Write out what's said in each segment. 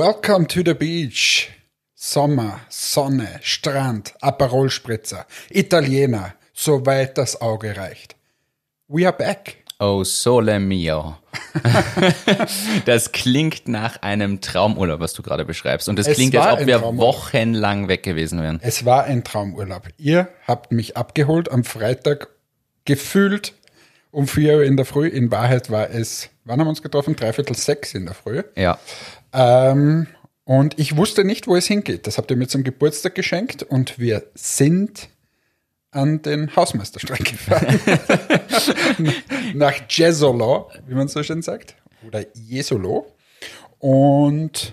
Welcome to the beach. Sommer, Sonne, Strand, Aperolspritzer, Italiener, soweit das Auge reicht. We are back. Oh, sole mio. das klingt nach einem Traumurlaub, was du gerade beschreibst. Und das Es klingt, als ob wir wochenlang weg gewesen wären. Es war ein Traumurlaub. Ihr habt mich abgeholt am Freitag, gefühlt um 4 Uhr in der Früh. In Wahrheit war es, wann haben wir uns getroffen? Dreiviertel sechs in der Früh. Ja. Ähm, und ich wusste nicht, wo es hingeht. Das habt ihr mir zum Geburtstag geschenkt und wir sind an den Hausmeisterstrand gefahren. Nach Jesolo, wie man so schön sagt. Oder Jesolo. Und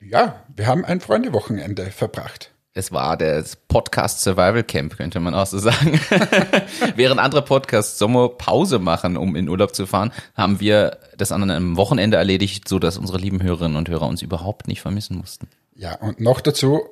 ja, wir haben ein Freundewochenende verbracht. Es war das Podcast Survival Camp, könnte man auch so sagen. Während andere Podcasts Sommerpause machen, um in Urlaub zu fahren, haben wir das an einem Wochenende erledigt, so dass unsere lieben Hörerinnen und Hörer uns überhaupt nicht vermissen mussten. Ja, und noch dazu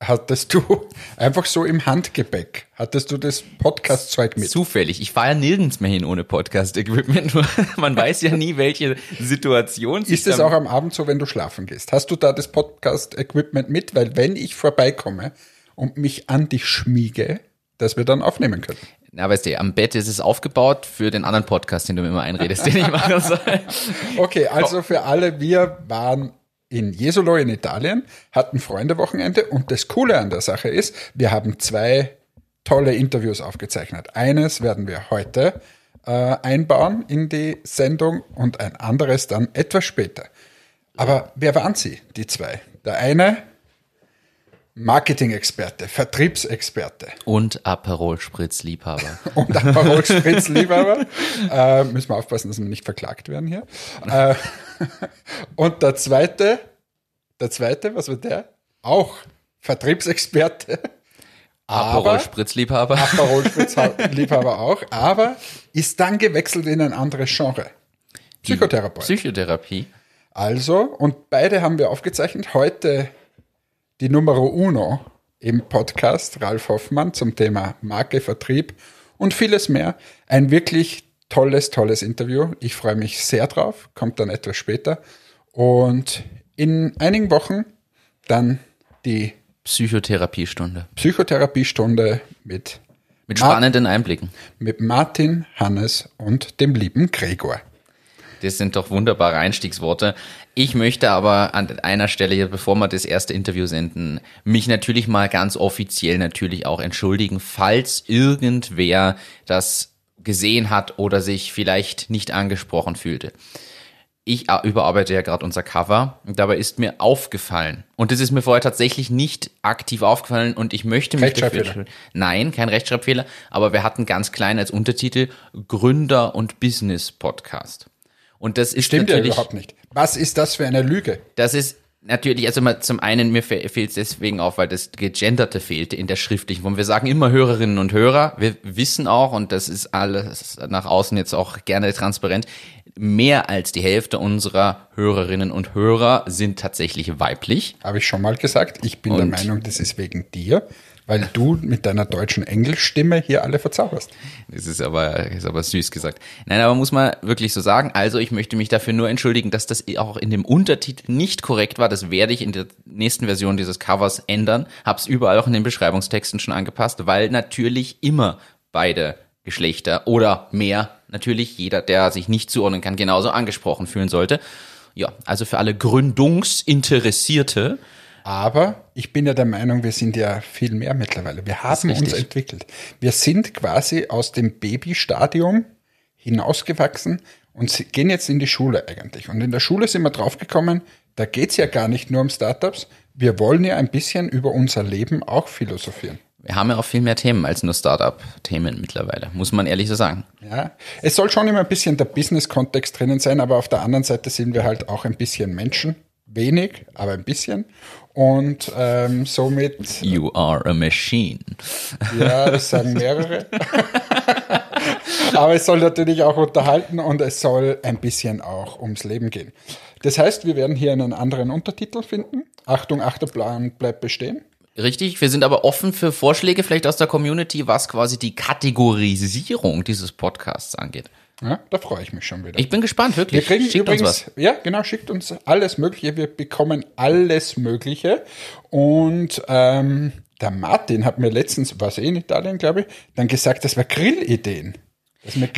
hattest du einfach so im Handgepäck, hattest du das Podcast-Zeug mit. Zufällig. Ich fahre ja nirgends mehr hin ohne Podcast-Equipment. Man weiß ja nie, welche Situation sich Ist es auch am Abend so, wenn du schlafen gehst? Hast du da das Podcast-Equipment mit? Weil wenn ich vorbeikomme und mich an dich schmiege, dass wir dann aufnehmen können. Na, weißt du, am Bett ist es aufgebaut für den anderen Podcast, den du mir immer einredest, den ich machen soll. Okay, also für alle, wir waren in Jesolo in Italien, hatten Freundewochenende und das Coole an der Sache ist, wir haben zwei tolle Interviews aufgezeichnet. Eines werden wir heute äh, einbauen in die Sendung und ein anderes dann etwas später. Aber wer waren sie, die zwei? Der eine Marketing-Experte, Vertriebsexperte Und Aperol Spritz Liebhaber. und Aperol Spritz Liebhaber. äh, müssen wir aufpassen, dass wir nicht verklagt werden hier. Äh, und der zweite, der zweite, was war der? Auch Vertriebsexperte. Aperol Aber Spritz Liebhaber. Aperol Spritz Liebhaber auch, aber ist dann gewechselt in ein anderes Genre. Psychotherapeut. Psychotherapie. Also, und beide haben wir aufgezeichnet. Heute die Numero Uno im Podcast, Ralf Hoffmann, zum Thema Marke, Vertrieb und vieles mehr. Ein wirklich tolles, tolles Interview. Ich freue mich sehr drauf. Kommt dann etwas später. Und in einigen Wochen dann die Psychotherapiestunde. Psychotherapiestunde mit, Mit Mar- spannenden Einblicken. mit Martin, Hannes und dem lieben Gregor. Das sind doch wunderbare Einstiegsworte. Ich möchte aber an einer Stelle, bevor wir das erste Interview senden, mich natürlich mal ganz offiziell natürlich auch entschuldigen, falls irgendwer das gesehen hat oder sich vielleicht nicht angesprochen fühlte. Ich überarbeite ja gerade unser Cover und dabei ist mir aufgefallen, und das ist mir vorher tatsächlich nicht aktiv aufgefallen und ich möchte mich dafür. Nein, kein Rechtschreibfehler, aber wir hatten ganz klein als Untertitel Gründer und Business Podcast. Und das ist Stimmt ja natürlich, überhaupt nicht. Was ist das für eine Lüge? das ist natürlich, also mal zum einen, mir fe- fehlt es deswegen auf, weil das Gegenderte fehlte in der schriftlichen Form. Wir sagen immer Hörerinnen und Hörer. Wir wissen auch, und das ist alles nach außen jetzt auch gerne transparent, mehr als die Hälfte unserer Hörerinnen und Hörer sind tatsächlich weiblich. Habe ich schon mal gesagt. Ich bin der Und? Meinung, das ist wegen dir, weil du mit deiner deutschen Englischstimme hier alle verzauberst. Das ist aber, ist aber süß gesagt. Nein, aber muss man wirklich so sagen. Also ich möchte mich dafür nur entschuldigen, dass das auch in dem Untertitel nicht korrekt war. Das werde ich in der nächsten Version dieses Covers ändern. Hab's überall auch in den Beschreibungstexten schon angepasst, weil natürlich immer beide Geschlechter oder mehr, natürlich jeder, der sich nicht zuordnen kann, genauso angesprochen fühlen sollte. Ja, also für alle Gründungsinteressierte, Aber ich bin ja der Meinung, wir sind ja viel mehr mittlerweile. Wir haben uns entwickelt. Wir sind quasi aus dem Babystadium hinausgewachsen und gehen jetzt in die Schule eigentlich. Und in der Schule sind wir draufgekommen, da geht's ja gar nicht nur um Startups. Wir wollen ja ein bisschen über unser Leben auch philosophieren. wir haben ja auch viel mehr Themen als nur Startup-Themen mittlerweile, muss man ehrlich so sagen. Ja, es soll schon immer ein bisschen der Business-Kontext drinnen sein, aber auf der anderen Seite sind wir halt auch ein bisschen Menschen. Wenig, aber ein bisschen. Und ähm, somit, You are a machine. ja, das sagen mehrere. aber es soll natürlich auch unterhalten und es soll ein bisschen auch ums Leben gehen. Das heißt, wir werden hier einen anderen Untertitel finden. Achtung, Achterplan bleibt bestehen. Richtig, wir sind aber offen für Vorschläge vielleicht aus der Community, was quasi die Kategorisierung dieses Podcasts angeht. Ja, da freue ich mich schon wieder. Ich bin gespannt, wir wirklich. kriegen Schickt übrigens, uns was. ja, genau, schickt uns alles Mögliche. Wir bekommen alles Mögliche. Und ähm, der Martin hat mir letztens, war es eh in Italien, glaube ich, dann gesagt, das war Grillideen.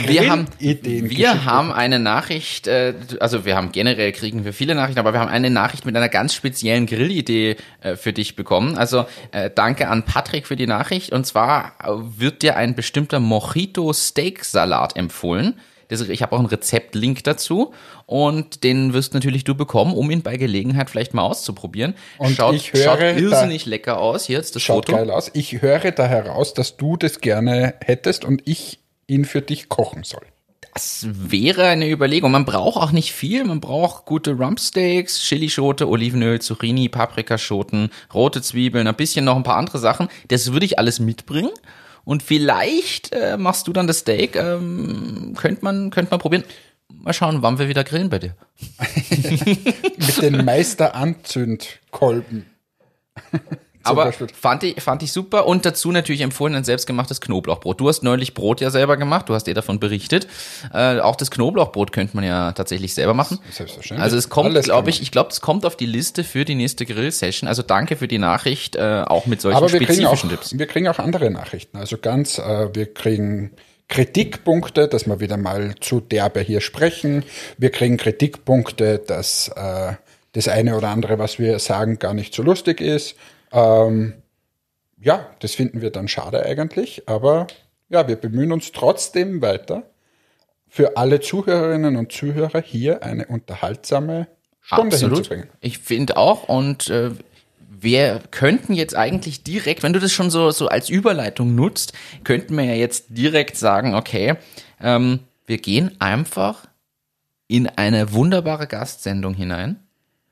Wir haben, wir haben eine Nachricht, äh, also wir haben generell kriegen wir viele Nachrichten, aber wir haben eine Nachricht mit einer ganz speziellen Grillidee äh, für dich bekommen. Also äh, danke an Patrick für die Nachricht. Und zwar äh, wird dir ein bestimmter Mojito Steak Salat empfohlen. Das, ich habe auch einen Rezeptlink dazu und den wirst natürlich du bekommen, um ihn bei Gelegenheit vielleicht mal auszuprobieren. Und schaut, ich höre, schaut da- irrsinnig lecker aus. Jetzt das Schaut Foto. geil aus. Ich höre da heraus, dass du das gerne hättest und ich ihn für dich kochen soll. Das wäre eine Überlegung. Man braucht auch nicht viel. Man braucht gute Rumpsteaks, Chilischote, Olivenöl, Zucchini, Paprikaschoten, rote Zwiebeln, ein bisschen noch ein paar andere Sachen. Das würde ich alles mitbringen. Und vielleicht äh, machst du dann das Steak. Ähm, könnte man, könnte man probieren. Mal schauen, wann wir wieder grillen bei dir. Mit den Meister-Anzündkolben. Aber fand ich, fand ich super und dazu natürlich empfohlen ein selbstgemachtes Knoblauchbrot. Du hast neulich Brot ja selber gemacht, du hast dir davon berichtet. Äh, auch das Knoblauchbrot könnte man ja tatsächlich selber machen. Selbstverständlich. Also es kommt, glaube ich, ich glaube, es kommt auf die Liste für die nächste Grill-Session. Also danke für die Nachricht, äh, auch mit solchen Aber wir kriegen, auch, spezifischen Tipps. wir kriegen auch andere Nachrichten. Also ganz, äh, wir kriegen Kritikpunkte, dass wir wieder mal zu derbe hier sprechen. Wir kriegen Kritikpunkte, dass äh, das eine oder andere, was wir sagen, gar nicht so lustig ist. Ähm, ja, das finden wir dann schade eigentlich, aber ja, wir bemühen uns trotzdem weiter, für alle Zuhörerinnen und Zuhörer hier eine unterhaltsame Stunde hinzubringen. Ich finde auch und äh, wir könnten jetzt eigentlich direkt, wenn du das schon so, so als Überleitung nutzt, könnten wir ja jetzt direkt sagen, okay, ähm, wir gehen einfach in eine wunderbare Gastsendung hinein,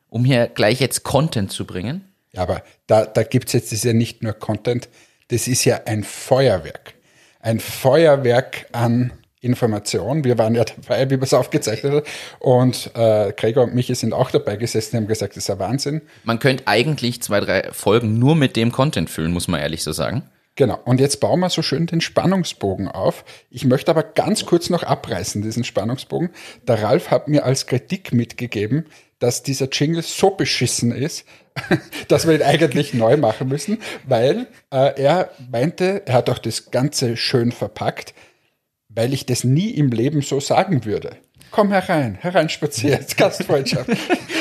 um hier gleich jetzt Content zu bringen. Aber da, da gibt's jetzt, das ist ja nicht nur Content, das ist ja ein Feuerwerk. Ein Feuerwerk an Information. Wir waren ja dabei, wie man es aufgezeichnet hat. Und äh, Gregor und Michi sind auch dabei gesessen, die haben gesagt, das ist ja Wahnsinn. Man könnte eigentlich zwei, drei Folgen nur mit dem Content füllen, muss man ehrlich so sagen. Genau. Und jetzt bauen wir so schön den Spannungsbogen auf. Ich möchte aber ganz kurz noch abreißen, diesen Spannungsbogen. Der Ralf hat mir als Kritik mitgegeben, dass dieser Jingle so beschissen ist, dass wir ihn eigentlich neu machen müssen, weil äh, er meinte, er hat auch das Ganze schön verpackt, weil ich das nie im Leben so sagen würde. Komm herein, hereinspaziert, Gastfreundschaft.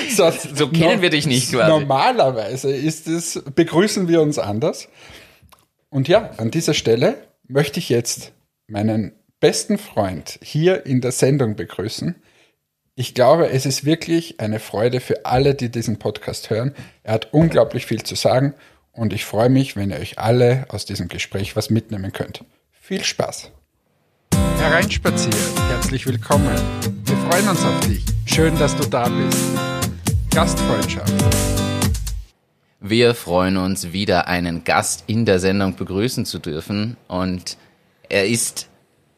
So, So kennen wir dich nicht quasi. Normalerweise ist es, begrüßen wir uns anders. Und ja, an dieser Stelle möchte ich jetzt meinen besten Freund hier in der Sendung begrüßen. Ich glaube, es ist wirklich eine Freude für alle, die diesen Podcast hören. Er hat unglaublich viel zu sagen und ich freue mich, wenn ihr euch alle aus diesem Gespräch was mitnehmen könnt. Viel Spaß. Hereinspaziert, herzlich willkommen. Wir freuen uns auf dich. Schön, dass du da bist. Gastfreundschaft. Wir freuen uns, wieder einen Gast in der Sendung begrüßen zu dürfen. Und er ist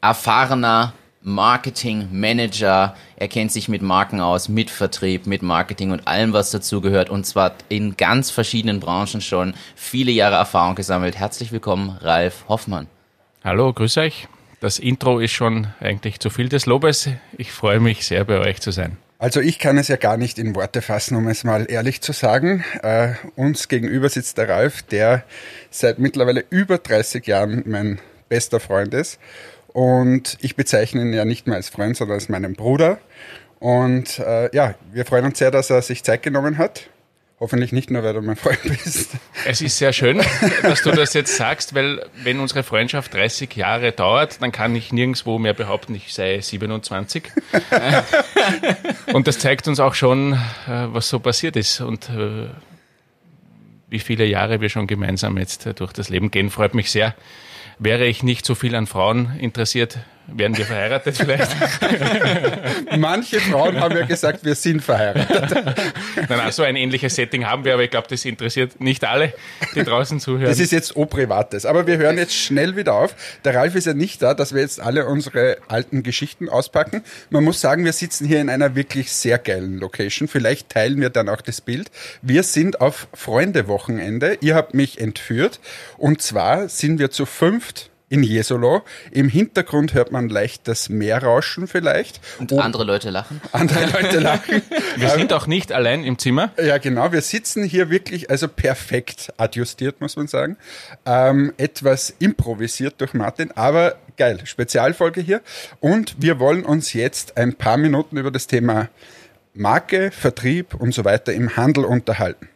erfahrener Marketing-Manager. Er kennt sich mit Marken aus, mit Vertrieb, mit Marketing und allem, was dazugehört. Und zwar in ganz verschiedenen Branchen schon viele Jahre Erfahrung gesammelt. Herzlich willkommen, Ralf Hoffmann. Hallo, grüß euch. Das Intro ist schon eigentlich zu viel des Lobes. Ich freue mich sehr, bei euch zu sein. Also ich kann es ja gar nicht in Worte fassen, um es mal ehrlich zu sagen. Äh, uns gegenüber sitzt der Ralf, der seit mittlerweile über 30 Jahren mein bester Freund ist. Und ich bezeichne ihn ja nicht mehr als Freund, sondern als meinen Bruder. Und äh, ja, wir freuen uns sehr, dass er sich Zeit genommen hat. Hoffentlich nicht nur, weil du mein Freund bist. Es ist sehr schön, dass du das jetzt sagst, weil wenn unsere Freundschaft 30 Jahre dauert, dann kann ich nirgendwo mehr behaupten, ich sei 27. Und das zeigt uns auch schon, äh, was so passiert ist und äh, wie viele Jahre wir schon gemeinsam jetzt äh, durch das Leben gehen. Freut mich sehr. Wäre ich nicht so viel an Frauen interessiert, wären wir verheiratet vielleicht. Manche Frauen haben ja gesagt, wir sind verheiratet. Nein, nein, so ein ähnliches Setting haben wir, aber ich glaube, das interessiert nicht alle, die draußen zuhören. Das ist jetzt O-Privates. Aber wir hören jetzt schnell wieder auf. Der Ralf ist ja nicht da, dass wir jetzt alle unsere alten Geschichten auspacken. Man muss sagen, wir sitzen hier in einer wirklich sehr geilen Location. Vielleicht teilen wir dann auch das Bild. Wir sind auf Freunde-Wochenende. Ihr habt mich entführt. Und zwar sind wir zu fünft in Jesolo. Im Hintergrund hört man leicht das Meerrauschen vielleicht. Und oh, andere Leute lachen. Andere Leute lachen. Wir sind auch nicht allein im Zimmer. Ja, genau. Wir sitzen hier wirklich, also perfekt adjustiert, muss man sagen. Ähm, etwas improvisiert durch Martin, aber geil. Spezialfolge hier. Und wir wollen uns jetzt ein paar Minuten über das Thema Marke, Vertrieb und so weiter im Handel unterhalten.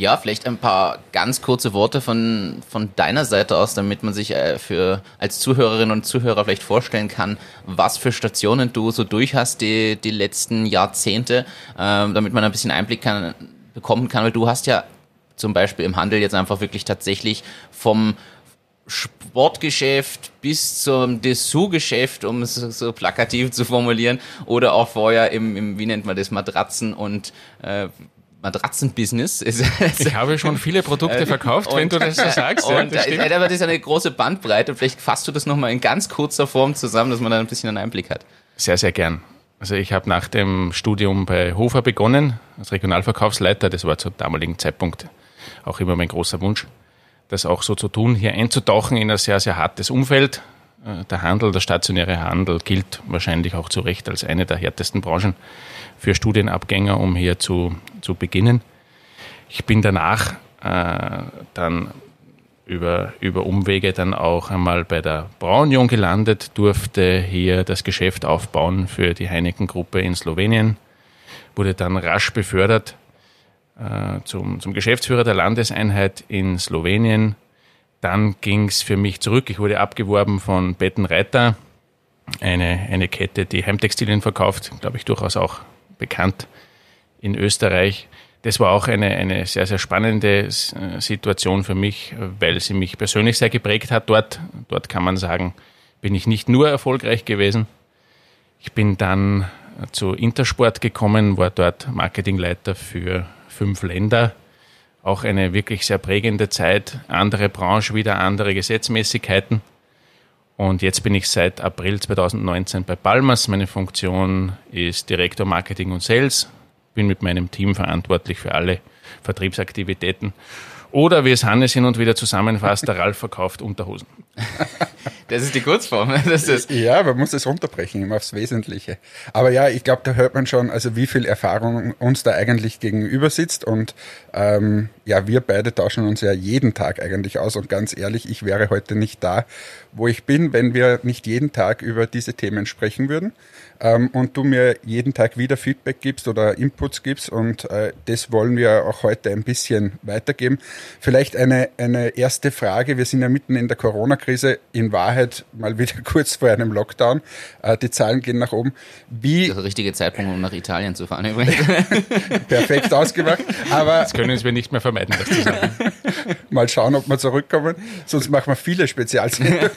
Ja, vielleicht ein paar ganz kurze Worte von, von deiner Seite aus, damit man sich äh, für als Zuhörerinnen und Zuhörer vielleicht vorstellen kann, was für Stationen du so durch hast die, die letzten Jahrzehnte, ähm, damit man ein bisschen Einblick kann, bekommen kann, weil du hast ja zum Beispiel im Handel jetzt einfach wirklich tatsächlich vom Sportgeschäft bis zum Dessous-Geschäft, um es so plakativ zu formulieren, oder auch vorher im, im wie nennt man das, Matratzen und äh, Matratzenbusiness. ich habe schon viele Produkte verkauft, und, wenn du das so sagst. Und, ja, das ist, aber das ist eine große Bandbreite. Vielleicht fasst du das nochmal in ganz kurzer Form zusammen, dass man da ein bisschen einen Einblick hat. Sehr, sehr gern. Also ich habe nach dem Studium bei Hofer begonnen, als Regionalverkaufsleiter. Das war zum damaligen Zeitpunkt auch immer mein großer Wunsch, das auch so zu tun, hier einzutauchen in ein sehr, sehr hartes Umfeld. Äh, der Handel, der stationäre Handel gilt wahrscheinlich auch zu Recht als eine der härtesten Branchen für Studienabgänger, um hier zu, zu beginnen. Ich bin danach äh, dann über, über Umwege dann auch einmal bei der Braunion gelandet, durfte hier das Geschäft aufbauen für die Heineken-Gruppe in Slowenien, wurde dann rasch befördert äh, zum, zum Geschäftsführer der Landeseinheit in Slowenien. Dann ging es für mich zurück. Ich wurde abgeworben von Bettenreiter, eine, eine Kette, die Heimtextilien verkauft, glaube ich, durchaus auch bekannt in Österreich. Das war auch eine, eine sehr, sehr spannende äh, Situation für mich, weil sie mich persönlich sehr geprägt hat. Dort, dort kann man sagen, bin ich nicht nur erfolgreich gewesen. Ich bin dann zu Intersport gekommen, war dort Marketingleiter für fünf Länder. Auch eine wirklich sehr prägende Zeit. Andere Branche, wieder andere Gesetzmäßigkeiten. Und jetzt bin ich seit April 2019 bei Palmas. Meine Funktion ist Direktor Marketing und Sales. Bin mit meinem Team verantwortlich für alle Vertriebsaktivitäten oder wie es Hannes hin und wieder zusammenfasst, der Ralf verkauft Unterhosen. Das ist die Kurzform. Das ist ja, man muss es runterbrechen, immer aufs Wesentliche. Aber ja, ich glaube, da hört man schon, also wie viel Erfahrung uns da eigentlich gegenüber sitzt. Und ähm, ja, wir beide tauschen uns ja jeden Tag eigentlich aus. Und ganz ehrlich, ich wäre heute nicht da, wo ich bin, wenn wir nicht jeden Tag über diese Themen sprechen würden ähm, und du mir jeden Tag wieder Feedback gibst oder Inputs gibst und äh, das wollen wir auch heute ein bisschen weitergeben. Vielleicht eine, eine erste Frage. Wir sind ja mitten in der Corona-Krise, in Wahrheit mal wieder kurz vor einem Lockdown. Äh, die Zahlen gehen nach oben. Wie das ist der richtige Zeitpunkt, um nach Italien zu fahren übrigens. Perfekt ausgemacht. Aber das können wir nicht mehr vermeiden, das zu sagen. mal schauen, ob wir zurückkommen. Sonst machen wir viele Spezialsendungen.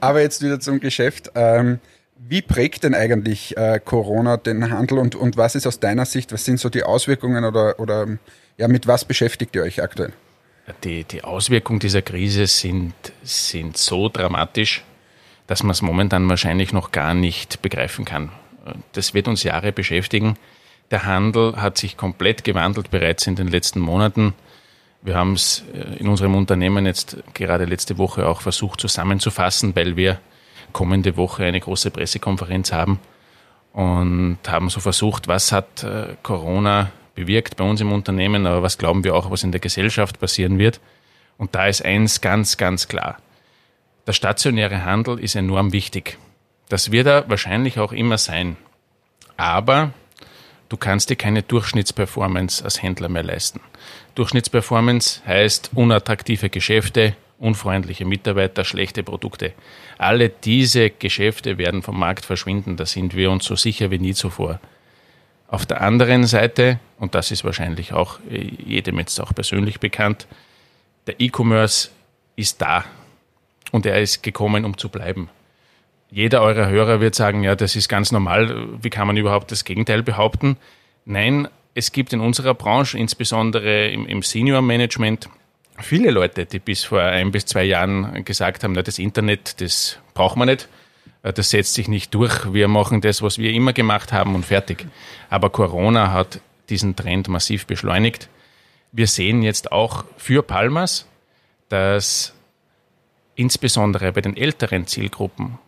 Aber jetzt wieder zum Geschäft. Ähm, wie prägt denn eigentlich äh, Corona den Handel und, und was ist aus deiner Sicht, was sind so die Auswirkungen oder, oder ja, mit was beschäftigt ihr euch aktuell? Die, die Auswirkungen dieser Krise sind, sind so dramatisch, dass man es momentan wahrscheinlich noch gar nicht begreifen kann. Das wird uns Jahre beschäftigen. Der Handel hat sich komplett gewandelt bereits in den letzten Monaten. Wir haben es äh, in unserem Unternehmen jetzt gerade letzte Woche auch versucht zusammenzufassen, weil wir kommende Woche eine große Pressekonferenz haben und haben so versucht, was hat äh, Corona bewirkt bei uns im Unternehmen, aber was glauben wir auch, was in der Gesellschaft passieren wird. Und da ist eins ganz, ganz klar. Der stationäre Handel ist enorm wichtig. Das wird er wahrscheinlich auch immer sein. Aber du kannst dir keine Durchschnittsperformance als Händler mehr leisten. Durchschnittsperformance heißt unattraktive Geschäfte, unfreundliche Mitarbeiter, schlechte Produkte. Alle diese Geschäfte werden vom Markt verschwinden, da sind wir uns so sicher wie nie zuvor. Auf der anderen Seite, und das ist wahrscheinlich auch äh, jedem jetzt auch persönlich bekannt, der E-Commerce ist da und er ist gekommen, um zu bleiben. Jeder eurer Hörer wird sagen, ja, das ist ganz normal, wie kann man überhaupt das Gegenteil behaupten? Nein, es gibt in unserer Branche, insbesondere im, im Senior Management, viele Leute, die bis vor ein bis zwei Jahren gesagt haben, na, das Internet, das braucht man nicht, äh, das setzt sich nicht durch, wir machen das, was wir immer gemacht haben und fertig. Aber Corona hat diesen Trend massiv beschleunigt. Wir sehen jetzt auch für Palmas, dass insbesondere bei den älteren Zielgruppen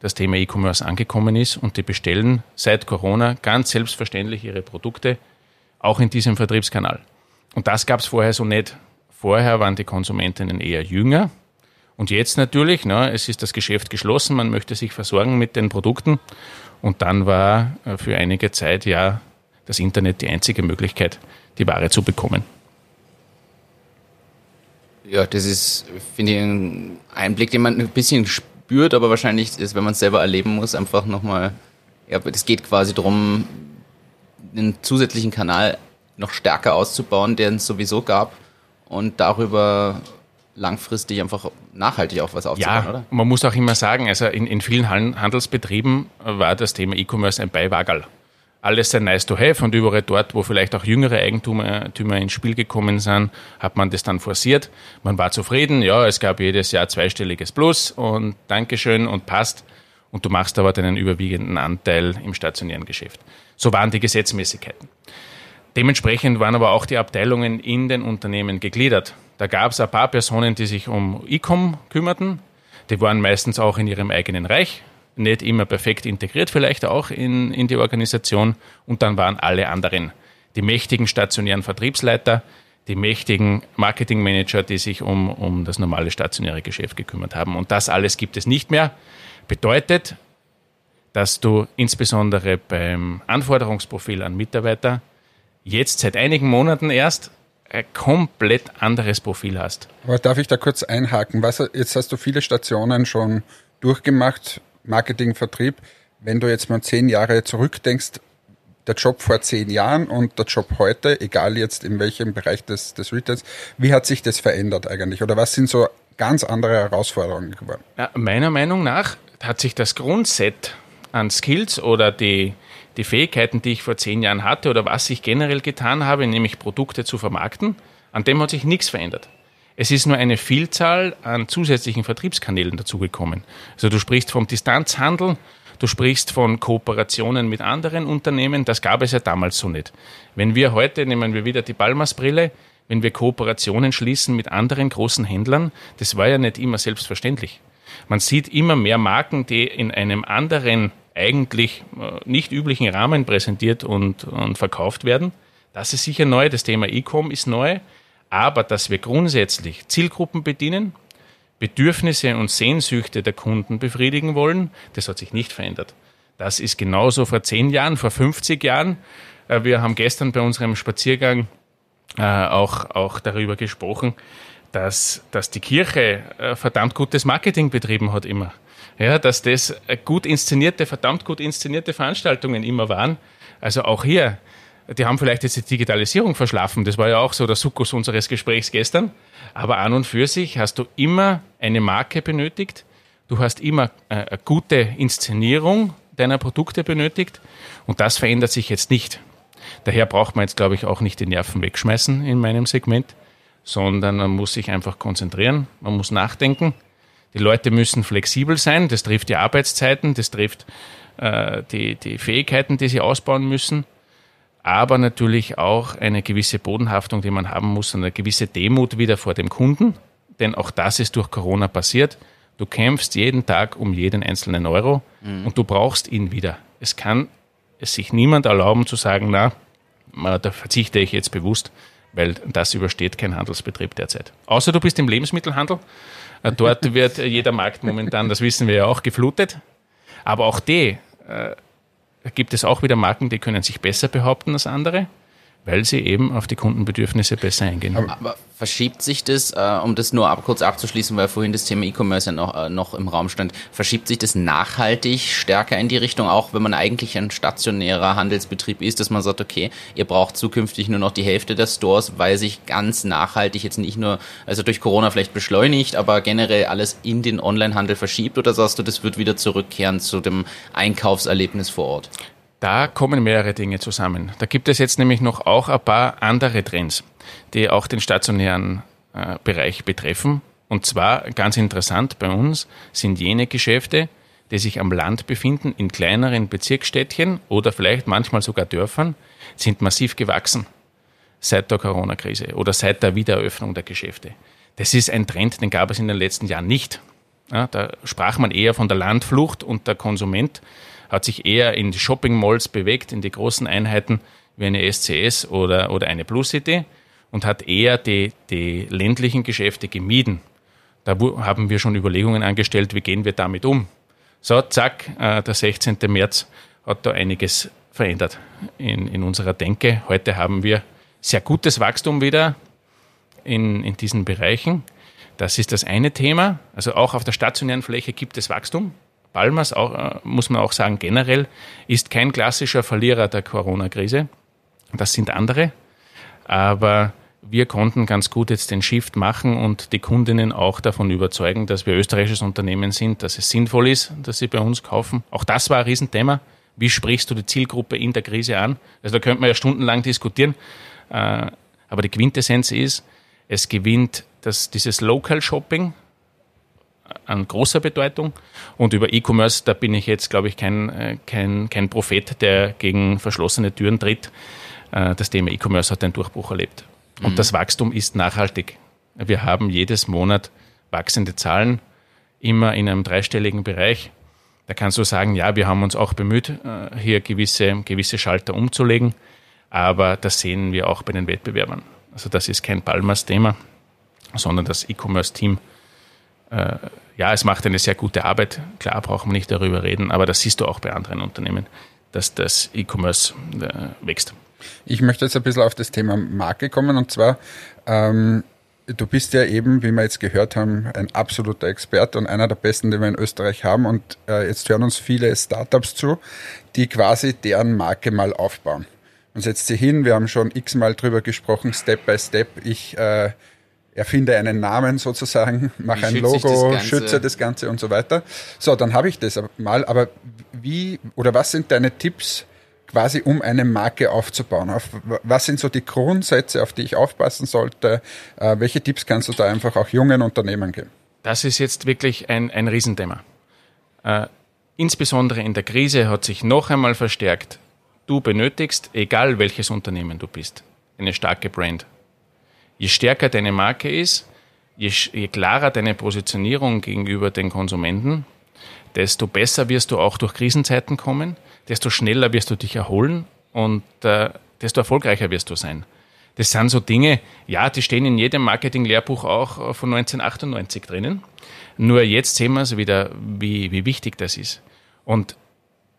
das Thema E-Commerce angekommen ist und die bestellen seit Corona ganz selbstverständlich ihre Produkte auch in diesem Vertriebskanal. Und das gab es vorher so nicht. Vorher waren die Konsumentinnen eher jünger. Und jetzt natürlich, ne, es ist das Geschäft geschlossen, man möchte sich versorgen mit den Produkten. Und dann war äh, für einige Zeit ja das Internet die einzige Möglichkeit, die Ware zu bekommen. Ja, das ist, finde ich, ein Einblick, den man ein bisschen spürt, aber wahrscheinlich ist, wenn man es selber erleben muss, einfach nochmal, ja, es geht quasi darum, einen zusätzlichen Kanal noch stärker auszubauen, den es sowieso gab und darüber langfristig einfach nachhaltig auch was aufzubauen, ja, oder? Man muss auch immer sagen, also in, in vielen Handelsbetrieben war das Thema E-Commerce ein Beiwagerl alles sehr nice to have und überall dort, wo vielleicht auch jüngere Eigentümer ins Spiel gekommen sind, hat man das dann forciert. Man war zufrieden, ja, es gab jedes Jahr zweistelliges Plus und Dankeschön und passt. Und du machst aber deinen überwiegenden Anteil im stationären Geschäft. So waren die Gesetzmäßigkeiten. Dementsprechend waren aber auch die Abteilungen in den Unternehmen gegliedert. Da gab es ein paar Personen, die sich um E-Com kümmerten. Die waren meistens auch in ihrem eigenen Reich, nicht immer perfekt integriert vielleicht auch in, in die Organisation. Und dann waren alle anderen, die mächtigen stationären Vertriebsleiter, die mächtigen Marketingmanager, die sich um, um das normale stationäre Geschäft gekümmert haben. Und das alles gibt es nicht mehr. Bedeutet, dass du insbesondere beim Anforderungsprofil an Mitarbeiter jetzt seit einigen Monaten erst ein komplett anderes Profil hast. Aber darf ich da kurz einhaken? Was, jetzt hast du viele Stationen schon durchgemacht. Marketing, Vertrieb. Wenn du jetzt mal zehn Jahre zurückdenkst, der Job vor zehn Jahren und der Job heute, egal jetzt in welchem Bereich des, des Retails, wie hat sich das verändert eigentlich? Oder was sind so ganz andere Herausforderungen geworden? Ja, meiner Meinung nach hat sich das Grundset an Skills oder die, die Fähigkeiten, die ich vor zehn Jahren hatte oder was ich generell getan habe, nämlich Produkte zu vermarkten, an dem hat sich nichts verändert. Es ist nur eine Vielzahl an zusätzlichen Vertriebskanälen dazugekommen. Also du sprichst vom Distanzhandel, du sprichst von Kooperationen mit anderen Unternehmen, das gab es ja damals so nicht. Wenn wir heute, nehmen wir wieder die Palmas-Brille, wenn wir Kooperationen schließen mit anderen großen Händlern, das war ja nicht immer selbstverständlich. Man sieht immer mehr Marken, die in einem anderen, eigentlich äh, nicht üblichen Rahmen präsentiert und, und verkauft werden. Das ist sicher neu. Das Thema E-Com ist neu aber dass wir grundsätzlich Zielgruppen bedienen, Bedürfnisse und Sehnsüchte der Kunden befriedigen wollen, das hat sich nicht verändert. Das ist genauso vor zehn Jahren, vor 50 Jahren. Äh, wir haben gestern bei unserem Spaziergang äh, auch, auch darüber gesprochen, dass, dass die Kirche verdammt gutes Marketing betrieben hat immer. Ja, dass das gut inszenierte, verdammt gut inszenierte Veranstaltungen immer waren. Also auch hier, die haben vielleicht jetzt die Digitalisierung verschlafen. Das war ja auch so der Sukkus unseres Gesprächs gestern. Aber an und für sich hast du immer eine Marke benötigt. Du hast immer äh, eine gute Inszenierung deiner Produkte benötigt. Und das verändert sich jetzt nicht. Daher braucht man jetzt, glaube ich, auch nicht die Nerven wegschmeißen in meinem Segment, sondern man muss sich einfach konzentrieren. Man muss nachdenken. Die Leute müssen flexibel sein. Das trifft die Arbeitszeiten, das trifft äh, die, die Fähigkeiten, die sie ausbauen müssen aber natürlich auch eine gewisse Bodenhaftung, die man haben muss, eine gewisse Demut wieder vor dem Kunden, denn auch das ist durch Corona passiert. Du kämpfst jeden Tag um jeden einzelnen Euro mhm. und du brauchst ihn wieder. Es kann es sich niemand erlauben zu sagen, na, da verzichte ich jetzt bewusst, weil das übersteht kein Handelsbetrieb derzeit. Außer du bist im Lebensmittelhandel. Äh, dort wird jeder Markt momentan, das wissen wir ja auch, geflutet. Aber auch die äh, gibt es auch wieder Marken, die können sich besser behaupten als andere weil sie eben auf die Kundenbedürfnisse besser eingehen. Aber verschiebt sich das, äh, um das nur ab, kurz abzuschließen, weil vorhin das Thema E-Commerce ja noch, äh, noch im Raum stand, verschiebt sich das nachhaltig stärker in die Richtung, auch wenn man eigentlich ein stationärer Handelsbetrieb ist, dass man sagt, okay, ihr braucht zukünftig nur noch die Hälfte der Stores, weil sich ganz nachhaltig jetzt nicht nur, also durch Corona vielleicht beschleunigt, aber generell alles in den Onlinehandel verschiebt oder sagst du, das wird wieder zurückkehren zu dem Einkaufserlebnis vor Ort? Da kommen mehrere Dinge zusammen. Da gibt es jetzt nämlich noch auch ein paar andere Trends, die auch den stationären äh, Bereich betreffen. Und zwar ganz interessant bei uns sind jene Geschäfte, die sich am Land befinden, in kleineren Bezirksstädtchen oder vielleicht manchmal sogar Dörfern, sind massiv gewachsen seit der Corona-Krise oder seit der Wiedereröffnung der Geschäfte. Das ist ein Trend, den gab es in den letzten Jahren nicht. Ja, da sprach man eher von der Landflucht und der Konsument hat sich eher in die Shopping Malls bewegt, in die großen Einheiten wie eine SCS oder, oder eine Plus City und hat eher die, die ländlichen Geschäfte gemieden. Da haben wir schon Überlegungen angestellt, wie gehen wir damit um. So, zack, äh, der 16. März hat da einiges verändert in, in unserer Denke. Heute haben wir sehr gutes Wachstum wieder in, in diesen Bereichen. Das ist das eine Thema. Also auch auf der stationären Fläche gibt es Wachstum. Palmas, auch, äh, muss man auch sagen, generell ist kein klassischer Verlierer der Corona-Krise. Das sind andere. Aber wir konnten ganz gut jetzt den Shift machen und die Kundinnen auch davon überzeugen, dass wir österreichisches Unternehmen sind, dass es sinnvoll ist, dass sie bei uns kaufen. Auch das war ein Riesenthema. Wie sprichst du die Zielgruppe in der Krise an? Also da könnte man ja stundenlang diskutieren. Äh, aber die Quintessenz ist, es gewinnt das, dieses Local Shopping an großer Bedeutung. Und über E-Commerce, da bin ich jetzt, glaube ich, kein, äh, kein, kein Prophet, der gegen verschlossene Türen tritt. Äh, das Thema E-Commerce hat einen Durchbruch erlebt. Und mhm. das Wachstum ist nachhaltig. Wir haben jedes Monat wachsende Zahlen, immer in einem dreistelligen Bereich. Da kannst du sagen, ja, wir haben uns auch bemüht, äh, hier gewisse, gewisse Schalter umzulegen, aber das sehen wir auch bei den Wettbewerbern. Also das ist kein Palmas-Thema, sondern das E-Commerce-Team, ja, es macht eine sehr gute Arbeit. Klar, brauchen wir nicht darüber reden, aber das siehst du auch bei anderen Unternehmen, dass das E-Commerce äh, wächst. Ich möchte jetzt ein bisschen auf das Thema Marke kommen und zwar, ähm, du bist ja eben, wie wir jetzt gehört haben, ein absoluter Experte und einer der besten, die wir in Österreich haben und äh, jetzt hören uns viele Startups zu, die quasi deren Marke mal aufbauen. Man setzt sie hin, wir haben schon x-mal drüber gesprochen, Step by Step. Ich äh, erfinde einen Namen sozusagen, mache ein Logo, das schütze das Ganze und so weiter. So, dann habe ich das mal, aber wie oder was sind deine Tipps, quasi um eine Marke aufzubauen? Auf, was sind so die Grundsätze, auf die ich aufpassen sollte? Äh, welche Tipps kannst du da einfach auch jungen Unternehmen geben? Das ist jetzt wirklich ein, ein Riesenthema. Äh, insbesondere in der Krise hat sich noch einmal verstärkt, du benötigst, egal welches Unternehmen du bist, eine starke Brand. Je stärker deine Marke ist, je, je klarer deine Positionierung gegenüber den Konsumenten, desto besser wirst du auch durch Krisenzeiten kommen desto schneller wirst du dich erholen und äh, desto erfolgreicher wirst du sein. Das sind so Dinge, ja, die stehen in jedem Marketing-Lehrbuch auch von 1998 drinnen. Nur jetzt sehen wir es wieder, wie, wie wichtig das ist. Und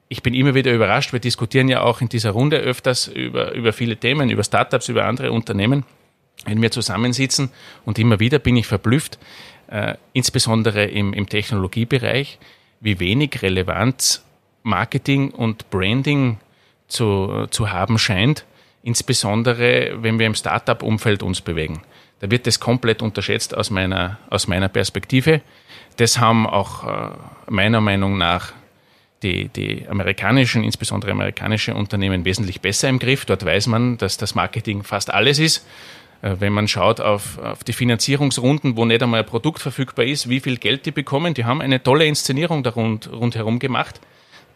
ich bin immer wieder überrascht. Wir diskutieren ja auch in dieser Runde öfters über, über viele Themen, über Startups, über andere Unternehmen, wenn wir zusammensitzen. Und immer wieder bin ich verblüfft, äh, insbesondere im, im Technologiebereich, wie wenig Relevanz Marketing und Branding zu, zu haben scheint, insbesondere wenn wir im Startup-Umfeld uns bewegen. Da wird das komplett unterschätzt aus meiner, aus meiner Perspektive. Das haben auch äh, meiner Meinung nach die, die amerikanischen, insbesondere amerikanische Unternehmen wesentlich besser im Griff. Dort weiß man, dass das Marketing fast alles ist. Äh, wenn man schaut auf, auf die Finanzierungsrunden, wo nicht einmal ein Produkt verfügbar ist, wie viel Geld die bekommen, die haben eine tolle Inszenierung da rund, rundherum gemacht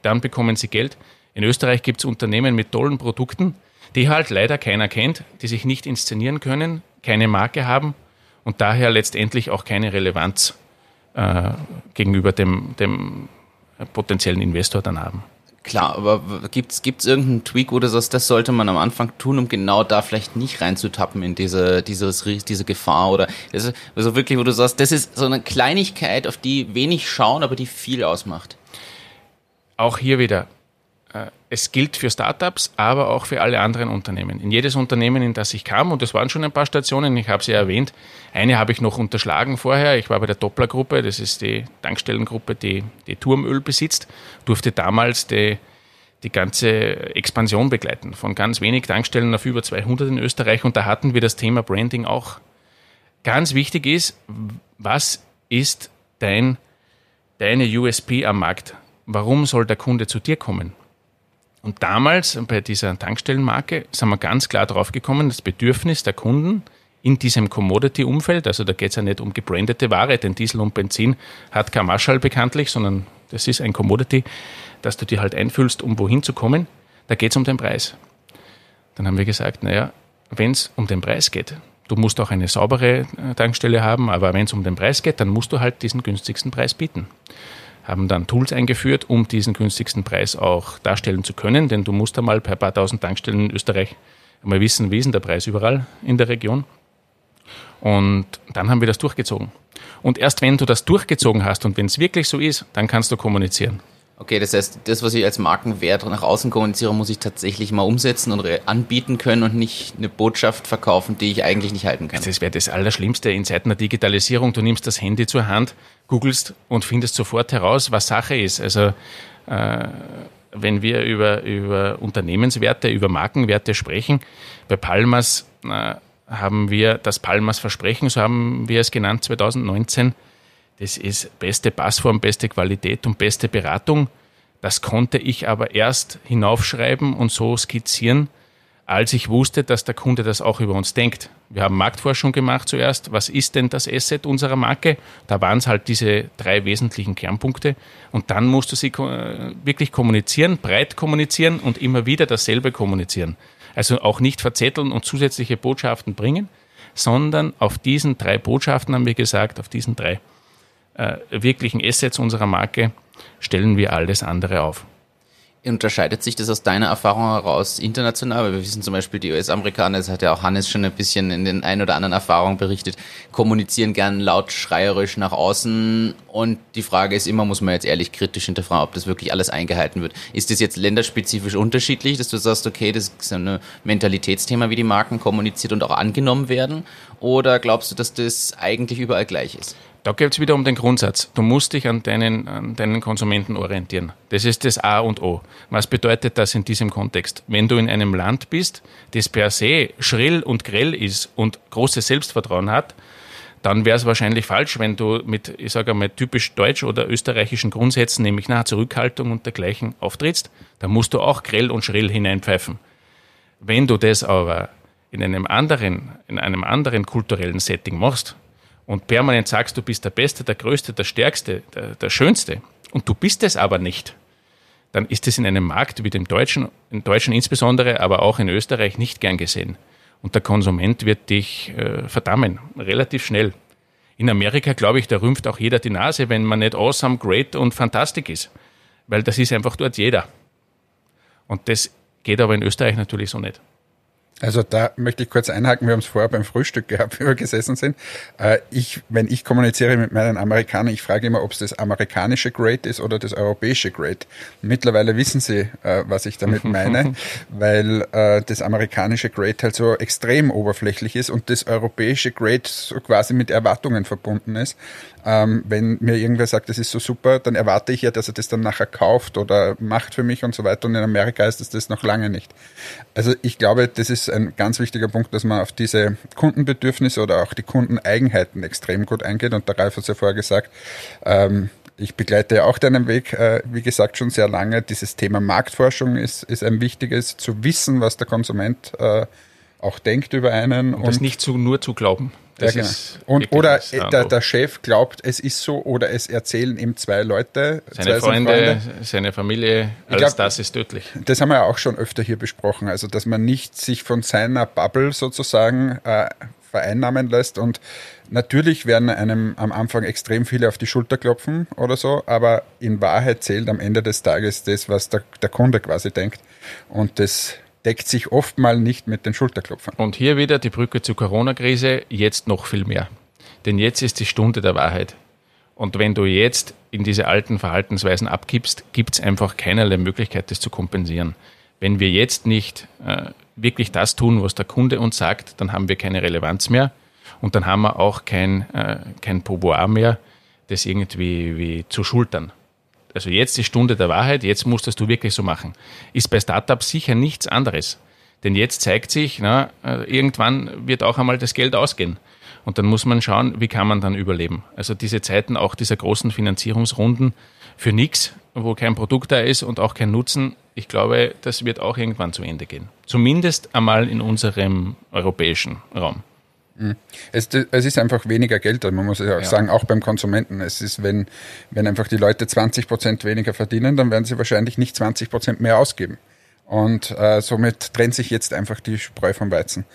dann bekommen sie Geld. In Österreich gibt es Unternehmen mit tollen Produkten, die halt leider keiner kennt, die sich nicht inszenieren können, keine Marke haben und daher letztendlich auch keine Relevanz äh, gegenüber dem, dem potenziellen Investor dann haben. Klar, aber gibt's gibt's irgendeinen Tweak oder so, das sollte man am Anfang tun, um genau da vielleicht nicht reinzutappen in diese dieses diese Gefahr oder das ist, also wirklich, wo du sagst, das ist so eine Kleinigkeit, auf die wenig schauen, aber die viel ausmacht? Auch hier wieder, es gilt für Startups, aber auch für alle anderen Unternehmen. In jedes Unternehmen, in das ich kam, und das waren schon ein paar Stationen, ich habe sie erwähnt, eine habe ich noch unterschlagen vorher. Ich war bei der Doppler-Gruppe, das ist die Tankstellengruppe, die, die Turmöl besitzt, durfte damals die, die ganze Expansion begleiten, von ganz wenig Tankstellen auf über 200 in Österreich. Und da hatten wir das Thema Branding auch. Ganz wichtig ist, was ist dein, deine USP am Markt? warum soll der Kunde zu dir kommen? Und damals bei dieser Tankstellenmarke sind wir ganz klar drauf gekommen, das Bedürfnis der Kunden in diesem Commodity-Umfeld, also da geht es ja nicht um gebrandete Ware, denn Diesel und Benzin hat kein Marschall bekanntlich, sondern das ist ein Commodity, das du dir halt einfühlst, um wohin zu kommen. Da geht es um den Preis. Dann haben wir gesagt, naja, wenn es um den Preis geht, du musst auch eine saubere äh, Tankstelle haben, aber wenn es um den Preis geht, dann musst du halt diesen günstigsten Preis bieten. Haben dann Tools eingeführt, um diesen günstigsten Preis auch darstellen zu können, denn du musst einmal per paar tausend Tankstellen in Österreich mal wissen, wie ist denn der Preis überall in der Region. Und dann haben wir das durchgezogen. Und erst wenn du das durchgezogen hast und wenn es wirklich so ist, dann kannst du kommunizieren. Okay, das heißt, das, was ich als Markenwert nach außen kommuniziere, muss ich tatsächlich mal umsetzen und anbieten können und nicht eine Botschaft verkaufen, die ich eigentlich nicht halten kann. Das wäre das Allerschlimmste in Zeiten der Digitalisierung. Du nimmst das Handy zur Hand, googelst und findest sofort heraus, was Sache ist. Also äh, wenn wir über, über Unternehmenswerte, über Markenwerte sprechen, bei Palmas äh, haben wir das Palmas Versprechen, so haben wir es genannt 2019, das ist beste Passform, beste Qualität und beste Beratung. Das konnte ich aber erst hinaufschreiben und so skizzieren, als ich wusste, dass der Kunde das auch über uns denkt. Wir haben Marktforschung gemacht zuerst. Was ist denn das Asset unserer Marke? Da waren es halt diese drei wesentlichen Kernpunkte. Und dann musst du sie wirklich kommunizieren, breit kommunizieren und immer wieder dasselbe kommunizieren. Also auch nicht verzetteln und zusätzliche Botschaften bringen, sondern auf diesen drei Botschaften haben wir gesagt, auf diesen drei äh, wirklichen Assets unserer Marke stellen wir alles andere auf. Unterscheidet sich das aus deiner Erfahrung heraus international? Weil wir wissen zum Beispiel, die US-Amerikaner, das hat ja auch Hannes schon ein bisschen in den ein oder anderen Erfahrungen berichtet, kommunizieren gern laut schreierisch nach außen. Und die Frage ist immer, muss man jetzt ehrlich kritisch hinterfragen, ob das wirklich alles eingehalten wird. Ist das jetzt länderspezifisch unterschiedlich, dass du sagst, okay, das ist ein Mentalitätsthema, wie die Marken kommuniziert und auch angenommen werden? Oder glaubst du, dass das eigentlich überall gleich ist? Da geht es wieder um den Grundsatz. Du musst dich an deinen, an deinen Konsumenten orientieren. Das ist das A und O. Was bedeutet das in diesem Kontext? Wenn du in einem Land bist, das per se schrill und grell ist und großes Selbstvertrauen hat, dann wäre es wahrscheinlich falsch, wenn du mit, ich sage einmal, typisch deutsch oder österreichischen Grundsätzen, nämlich nach Zurückhaltung und dergleichen auftrittst, dann musst du auch grell und schrill hineinpfeifen. Wenn du das aber in einem anderen, in einem anderen kulturellen Setting machst, und permanent sagst, du bist der Beste, der Größte, der Stärkste, der, der Schönste, und du bist es aber nicht, dann ist es in einem Markt wie dem Deutschen, in Deutschen insbesondere, aber auch in Österreich nicht gern gesehen. Und der Konsument wird dich äh, verdammen, relativ schnell. In Amerika, glaube ich, da rümpft auch jeder die Nase, wenn man nicht awesome, great und fantastic ist. Weil das ist einfach dort jeder. Und das geht aber in Österreich natürlich so nicht. Also da möchte ich kurz einhaken, wir haben es vorher beim Frühstück gehabt, wie wir gesessen sind. Äh, ich, wenn ich kommuniziere mit meinen Amerikanern, ich frage immer, ob es das amerikanische Great ist oder das europäische Great. Mittlerweile wissen sie, äh, was ich damit meine, weil äh, das amerikanische Great halt so extrem oberflächlich ist und das europäische Great so quasi mit Erwartungen verbunden ist. Ähm, wenn mir irgendwer sagt, das ist so super, dann erwarte ich ja, dass er das dann nachher kauft oder macht für mich und so weiter. Und in Amerika ist es das noch lange nicht. Also ich glaube, das ist ein ganz wichtiger Punkt, dass man auf diese Kundenbedürfnisse oder auch die Kundeneigenheiten extrem gut eingeht. Und der Ralf hat es ja vorher gesagt, ähm, ich begleite ja auch deinen Weg, äh, wie gesagt, schon sehr lange. Dieses Thema Marktforschung ist, ist ein wichtiges, zu wissen, was der Konsument äh, auch denkt über einen. Und das nicht zu, nur zu glauben. Das ja, genau. und, oder der, der, Chef glaubt, es ist so, oder es erzählen ihm zwei Leute. Seine zwei Freunde, Freunde, seine Familie, alles glaub, das ist tödlich. Das haben wir ja auch schon öfter hier besprochen. Also, dass man nicht sich von seiner Bubble sozusagen äh, vereinnahmen lässt. Und natürlich werden einem am Anfang extrem viele auf die Schulter klopfen oder so, aber in Wahrheit zählt am Ende des Tages das, was der, der Kunde quasi denkt. Und das deckt sich oft mal nicht mit den Schulterklopfern. Und hier wieder die Brücke zur Corona-Krise, jetzt noch viel mehr. Denn jetzt ist die Stunde der Wahrheit. Und wenn du jetzt in diese alten Verhaltensweisen abgibst, gibt es einfach keinerlei Möglichkeit, das zu kompensieren. Wenn wir jetzt nicht äh, wirklich das tun, was der Kunde uns sagt, dann haben wir keine Relevanz mehr und dann haben wir auch kein, äh, kein Pouvoir mehr, das irgendwie wie zu schultern also jetzt die Stunde der Wahrheit, jetzt musst das du wirklich so machen. Ist bei Startups sicher nichts anderes. Denn jetzt zeigt sich, na, äh, irgendwann wird auch einmal das Geld ausgehen. Und dann muss man schauen, wie kann man dann überleben. Also diese Zeiten auch dieser großen Finanzierungsrunden für nichts, wo kein Produkt da ist und auch kein Nutzen, ich glaube, das wird auch irgendwann zu Ende gehen. Zumindest einmal in unserem europäischen Raum. Mhm. Es, es, ist einfach weniger Geld, man muss ja auch ja. sagen, auch beim Konsumenten. Es ist, wenn, wenn einfach die Leute 20 Prozent weniger verdienen, dann werden sie wahrscheinlich nicht 20 Prozent mehr ausgeben. Und äh, somit trennt sich jetzt einfach die Spreu vom Weizen.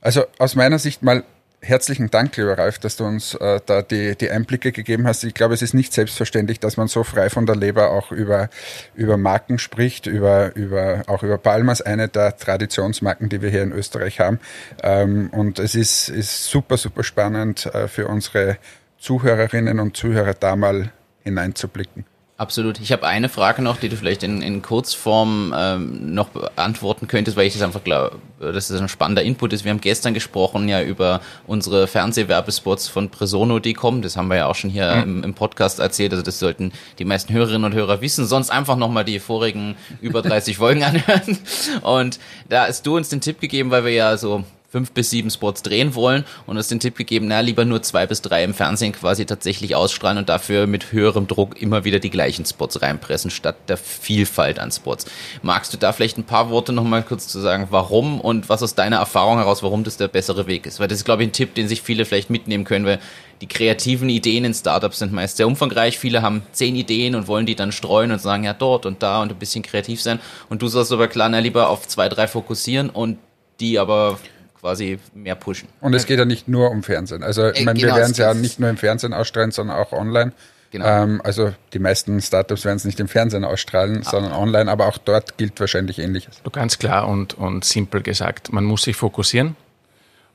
Also aus meiner Sicht mal herzlichen Dank, lieber Ralf, dass du uns äh, da die, die Einblicke gegeben hast. Ich glaube, es ist nicht selbstverständlich, dass man so frei von der Leber auch über, über Marken spricht, über, über, auch über Palmas, eine der Traditionsmarken, die wir hier in Österreich haben. Ähm, und es ist, ist super, super spannend äh, für unsere Zuhörerinnen und Zuhörer da mal hineinzublicken. Absolut. Ich habe eine Frage noch, die du vielleicht in, in Kurzform ähm, noch beantworten könntest, weil ich das einfach glaube, dass das ein spannender Input ist. Wir haben gestern gesprochen ja über unsere Fernsehwerbespots von Presono, die kommen. Das haben wir ja auch schon hier mhm. im, im, Podcast erzählt. Also das sollten die meisten Hörerinnen und Hörer wissen. Sonst einfach nochmal die vorigen über 30 Folgen anhören. Und da hast du uns den Tipp gegeben, weil wir ja so fünf bis sieben Spots drehen wollen und uns den Tipp gegeben, na, lieber nur zwei bis drei im Fernsehen quasi tatsächlich ausstrahlen und dafür mit höherem Druck immer wieder die gleichen Spots reinpressen, statt der Vielfalt an Spots. Magst du da vielleicht ein paar Worte nochmal kurz zu sagen, warum und was aus deiner Erfahrung heraus, warum das der bessere Weg ist? Weil das ist, glaube ich, ein Tipp, den sich viele vielleicht mitnehmen können, weil die kreativen Ideen in Startups sind meist sehr umfangreich. Viele haben zehn Ideen und wollen die dann streuen und sagen, ja, dort und da und ein bisschen kreativ sein. Und du sollst aber klar, na, lieber auf zwei, drei fokussieren und die aber quasi mehr pushen. Und es geht ja nicht nur um Fernsehen. Also ich äh, meine, genau, wir werden es ja nicht nur im Fernsehen ausstrahlen, sondern auch online. Genau. Ähm, also die meisten Startups werden es nicht im Fernsehen ausstrahlen, ah. sondern online, aber auch dort gilt wahrscheinlich Ähnliches. Du ganz klar und, und simpel gesagt, man muss sich fokussieren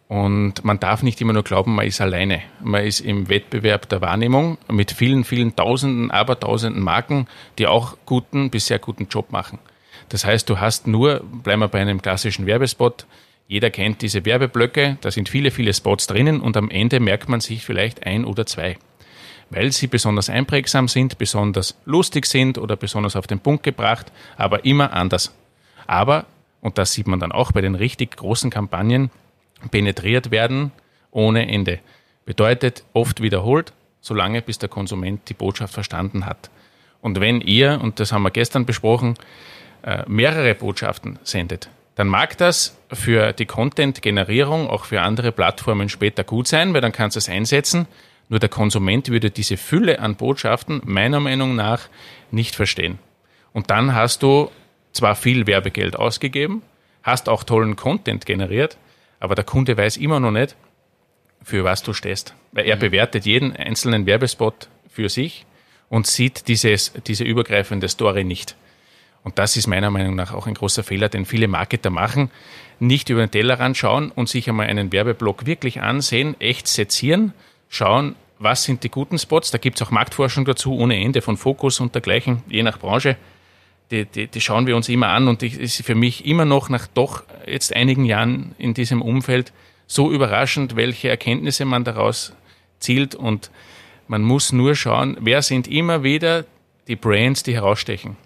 und man darf nicht immer nur glauben, man ist alleine. Man ist im Wettbewerb der Wahrnehmung mit vielen, vielen Tausenden, aber Tausenden Marken, die auch guten bis sehr guten Job machen. Das heißt, du hast nur, bleiben wir bei einem klassischen Werbespot, jeder kennt diese Werbeblöcke, da sind viele, viele Spots drinnen und am Ende merkt man sich vielleicht ein oder zwei. Weil sie besonders einprägsam sind, besonders lustig sind oder besonders auf den Punkt gebracht, aber immer anders. Aber, und das sieht man dann auch bei den richtig großen Kampagnen, penetriert werden ohne Ende. Bedeutet oft wiederholt, solange bis der Konsument die Botschaft verstanden hat. Und wenn ihr, und das haben wir gestern besprochen, äh, mehrere Botschaften sendet, dann mag das für die Content-Generierung auch für andere Plattformen später gut sein, weil dann kannst du es einsetzen. Nur der Konsument würde diese Fülle an Botschaften meiner Meinung nach nicht verstehen. Und dann hast du zwar viel Werbegeld ausgegeben, hast auch tollen Content generiert, aber der Kunde weiß immer noch nicht, für was du stehst. Weil er mhm. bewertet jeden einzelnen Werbespot für sich und sieht dieses, diese übergreifende Story nicht. Und das ist meiner Meinung nach auch ein großer Fehler, den viele Marketer machen. Nicht über den Tellerrand schauen und sich einmal einen Werbeblock wirklich ansehen, echt sezieren, schauen, was sind die guten Spots. Da gibt es auch Marktforschung dazu, ohne Ende von Fokus und dergleichen, je nach Branche. Die, die, die schauen wir uns immer an und das ist für mich immer noch nach doch jetzt einigen Jahren in diesem Umfeld so überraschend, welche Erkenntnisse man daraus zielt und man muss nur schauen, wer sind immer wieder die Brands, die herausstechen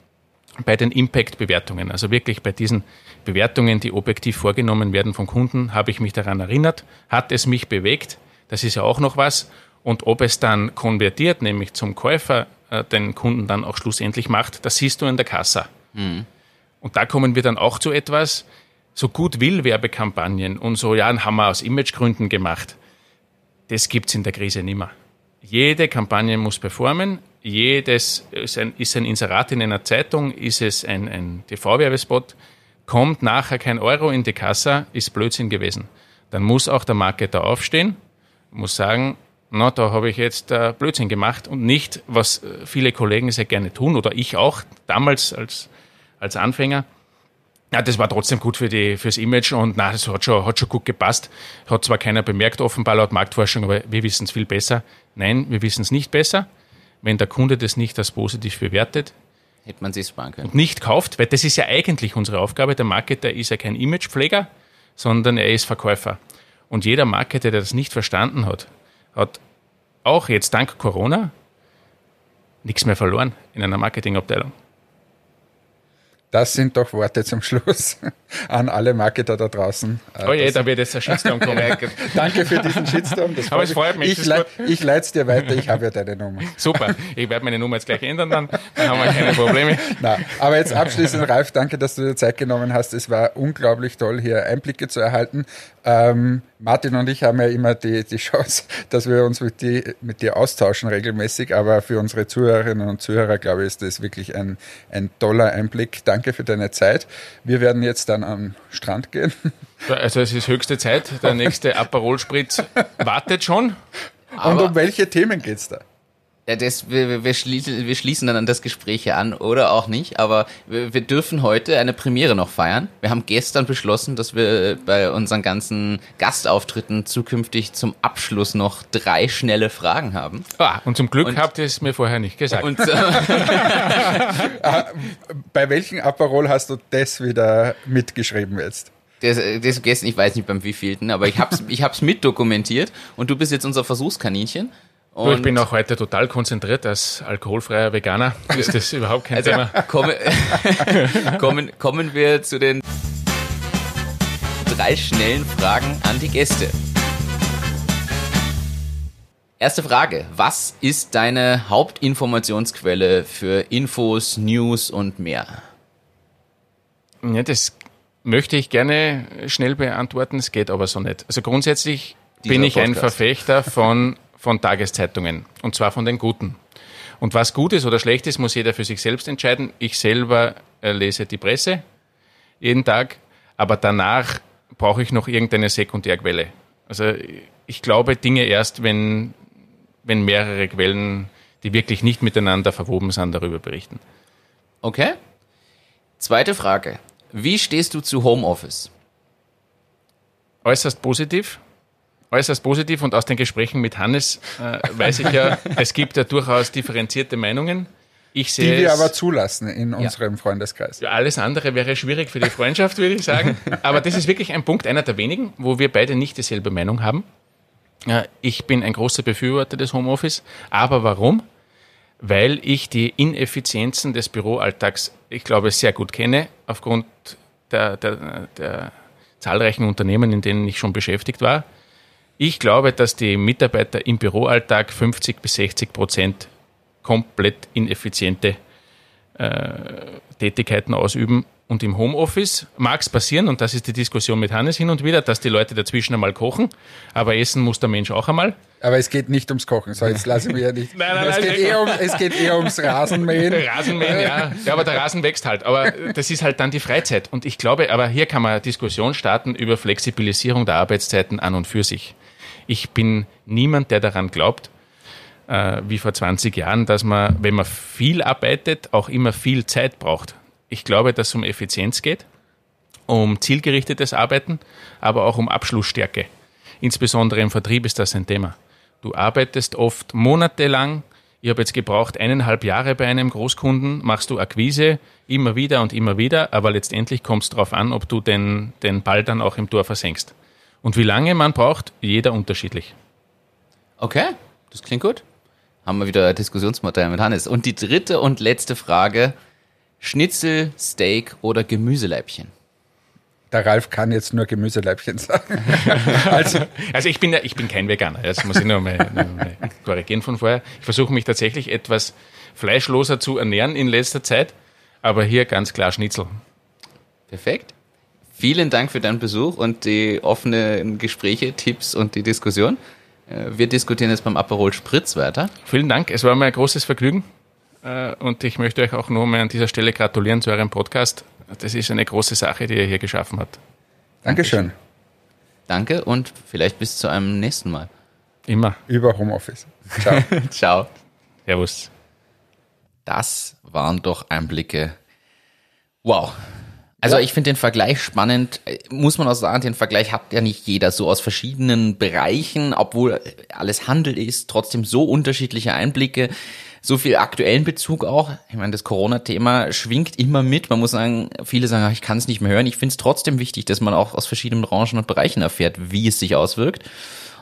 bei den Impact-Bewertungen, also wirklich bei diesen Bewertungen, die objektiv vorgenommen werden vom Kunden, habe ich mich daran erinnert, hat es mich bewegt, das ist ja auch noch was. Und ob es dann konvertiert, nämlich zum Käufer äh, den Kunden dann auch schlussendlich macht, das siehst du in der Kassa. Mhm. Und da kommen wir dann auch zu etwas, so gut will Werbekampagnen und so, ja, haben wir aus Imagegründen gemacht. Das gibt's in der Krise nimmer. Jede Kampagne muss performen, jedes ist ein, ist ein Inserat in einer Zeitung, ist es ein, ein TV-Werbespot, kommt nachher kein Euro in die Kasse, ist Blödsinn gewesen. Dann muss auch der Marketer aufstehen, muss sagen, na, da habe ich jetzt äh, Blödsinn gemacht und nicht, was äh, viele Kollegen sehr gerne tun oder ich auch damals als, als Anfänger. Ja, das war trotzdem gut für die, fürs Image und na, das hat schon, hat schon gut gepasst. Hat zwar keiner bemerkt, offenbar laut Marktforschung, aber wir wissen es viel besser. Nein, wir wissen es nicht besser wenn der Kunde das nicht als positiv bewertet, hätte man sich sparen können. Und nicht kauft, weil das ist ja eigentlich unsere Aufgabe. Der Marketer ist ja kein Imagepfleger, sondern er ist Verkäufer. Und jeder Marketer, der das nicht verstanden hat, hat auch jetzt dank Corona nichts mehr verloren in einer Marketingabteilung. Das sind doch Worte zum Schluss an alle Marketer da draußen. Oh je, da wird jetzt ein Shitstorm kommen. Danke für diesen Shitstorm. Das Aber es freut mich. Ich, le ich leite es dir weiter, ich habe ja deine Nummer. Super, ich werde meine Nummer jetzt gleich ändern, dann, dann haben wir keine Probleme. Na, aber jetzt abschließend, Ralf, danke, dass du dir Zeit genommen hast. Es war unglaublich toll, hier Einblicke zu erhalten. Ähm, Martin und ich haben ja immer die, die Chance, dass wir uns mit, die, mit dir austauschen regelmäßig, aber für unsere Zuhörerinnen und Zuhörer, glaube ich, ist das wirklich ein, ein toller Einblick. Danke für deine Zeit. Wir werden jetzt dann am Strand gehen. Also es ist höchste Zeit. Der nächste Aperol-Spritz wartet schon. und um welche Themen geht's da? Ja, das, wir, wir, schließen, wir schließen dann an das Gespräch an oder auch nicht, aber wir, wir dürfen heute eine Premiere noch feiern. Wir haben gestern beschlossen, dass wir bei unseren ganzen Gastauftritten zukünftig zum Abschluss noch drei schnelle Fragen haben. Ah, und zum Glück und, habt ihr es mir vorher nicht gesagt. Und, äh, bei welchem Aperol hast du das wieder mitgeschrieben jetzt? Das, das gestern, ich weiß nicht beim wievielten, aber ich hab's, ich hab's mitdokumentiert und du bist jetzt unser Versuchskaninchen. Du, ich bin auch heute total konzentriert als alkoholfreier Veganer. Ist das überhaupt kein also, Thema? Kommen, kommen, kommen wir zu den drei schnellen Fragen an die Gäste. Erste Frage. Was ist deine Hauptinformationsquelle für Infos, News und mehr? Ja, das möchte ich gerne schnell beantworten. Es geht aber so nicht. Also grundsätzlich Dieser bin ich Podcast. ein Verfechter von von Tageszeitungen. Und zwar von den guten. Und was gut ist oder schlecht ist, muss jeder für sich selbst entscheiden. Ich selber äh, lese die Presse jeden Tag, aber danach brauche ich noch irgendeine Sekundärquelle. Also ich glaube Dinge erst, wenn, wenn mehrere Quellen, die wirklich nicht miteinander verwoben sind, darüber berichten. Okay. Zweite Frage. Wie stehst du zu Homeoffice? Äußerst positiv äußerst positiv und aus den Gesprächen mit Hannes äh, weiß ich ja, es gibt ja durchaus differenzierte Meinungen. Ich sehe die wir aber zulassen in unserem ja. Freundeskreis. Ja, alles andere wäre schwierig für die Freundschaft, würde ich sagen. Aber das ist wirklich ein Punkt, einer der wenigen, wo wir beide nicht dieselbe Meinung haben. Ich bin ein großer Befürworter des Homeoffice. Aber warum? Weil ich die Ineffizienzen des Büroalltags, ich glaube, sehr gut kenne, aufgrund der, der, der zahlreichen Unternehmen, in denen ich schon beschäftigt war. Ich glaube, dass die Mitarbeiter im Büroalltag 50 bis 60 Prozent komplett ineffiziente äh, Tätigkeiten ausüben. Und im Homeoffice mag es passieren, und das ist die Diskussion mit Hannes hin und wieder, dass die Leute dazwischen einmal kochen, aber essen muss der Mensch auch einmal. Aber es geht nicht ums Kochen, so jetzt lasse ich mich ja nicht. nein, nein, es, nein, geht eher um, es geht eher ums Rasenmähen. Rasenmähen, ja. ja. Aber der Rasen wächst halt. Aber das ist halt dann die Freizeit. Und ich glaube, aber hier kann man eine Diskussion starten über Flexibilisierung der Arbeitszeiten an und für sich. Ich bin niemand, der daran glaubt, äh, wie vor 20 Jahren, dass man, wenn man viel arbeitet, auch immer viel Zeit braucht. Ich glaube, dass es um Effizienz geht, um zielgerichtetes Arbeiten, aber auch um Abschlussstärke. Insbesondere im Vertrieb ist das ein Thema. Du arbeitest oft monatelang. Ich habe jetzt gebraucht eineinhalb Jahre bei einem Großkunden, machst du Akquise immer wieder und immer wieder, aber letztendlich kommt es darauf an, ob du den, den Ball dann auch im Tor versenkst. Und wie lange man braucht, jeder unterschiedlich. Okay, das klingt gut. Haben wir wieder Diskussionsmaterial mit Hannes. Und die dritte und letzte Frage: Schnitzel, Steak oder Gemüseleibchen? Der Ralf kann jetzt nur Gemüseleibchen sagen. also, also ich bin ich bin kein Veganer. Das muss ich nur mal, nur mal korrigieren von vorher. Ich versuche mich tatsächlich etwas fleischloser zu ernähren in letzter Zeit, aber hier ganz klar Schnitzel. Perfekt. Vielen Dank für deinen Besuch und die offenen Gespräche, Tipps und die Diskussion. Äh, wir diskutieren jetzt beim Aperol Spritz weiter. Vielen Dank, es war mir ein großes Vergnügen. Äh, und ich möchte euch auch nur mal an dieser Stelle gratulieren zu eurem Podcast. Das ist eine große Sache, die ihr hier geschaffen habt. Dankeschön. Danke und vielleicht bis zu einem nächsten Mal. Immer. Über Homeoffice. Ciao. Ciao. Servus. Das waren doch Einblicke. Wow. Also ja. ich finde den Vergleich spannend, muss man auch sagen, den Vergleich hat ja nicht jeder so aus verschiedenen Bereichen, obwohl alles Handel ist, trotzdem so unterschiedliche Einblicke, so viel aktuellen Bezug auch. Ich meine, das Corona-Thema schwingt immer mit. Man muss sagen, viele sagen, ich kann es nicht mehr hören. Ich finde es trotzdem wichtig, dass man auch aus verschiedenen Branchen und Bereichen erfährt, wie es sich auswirkt.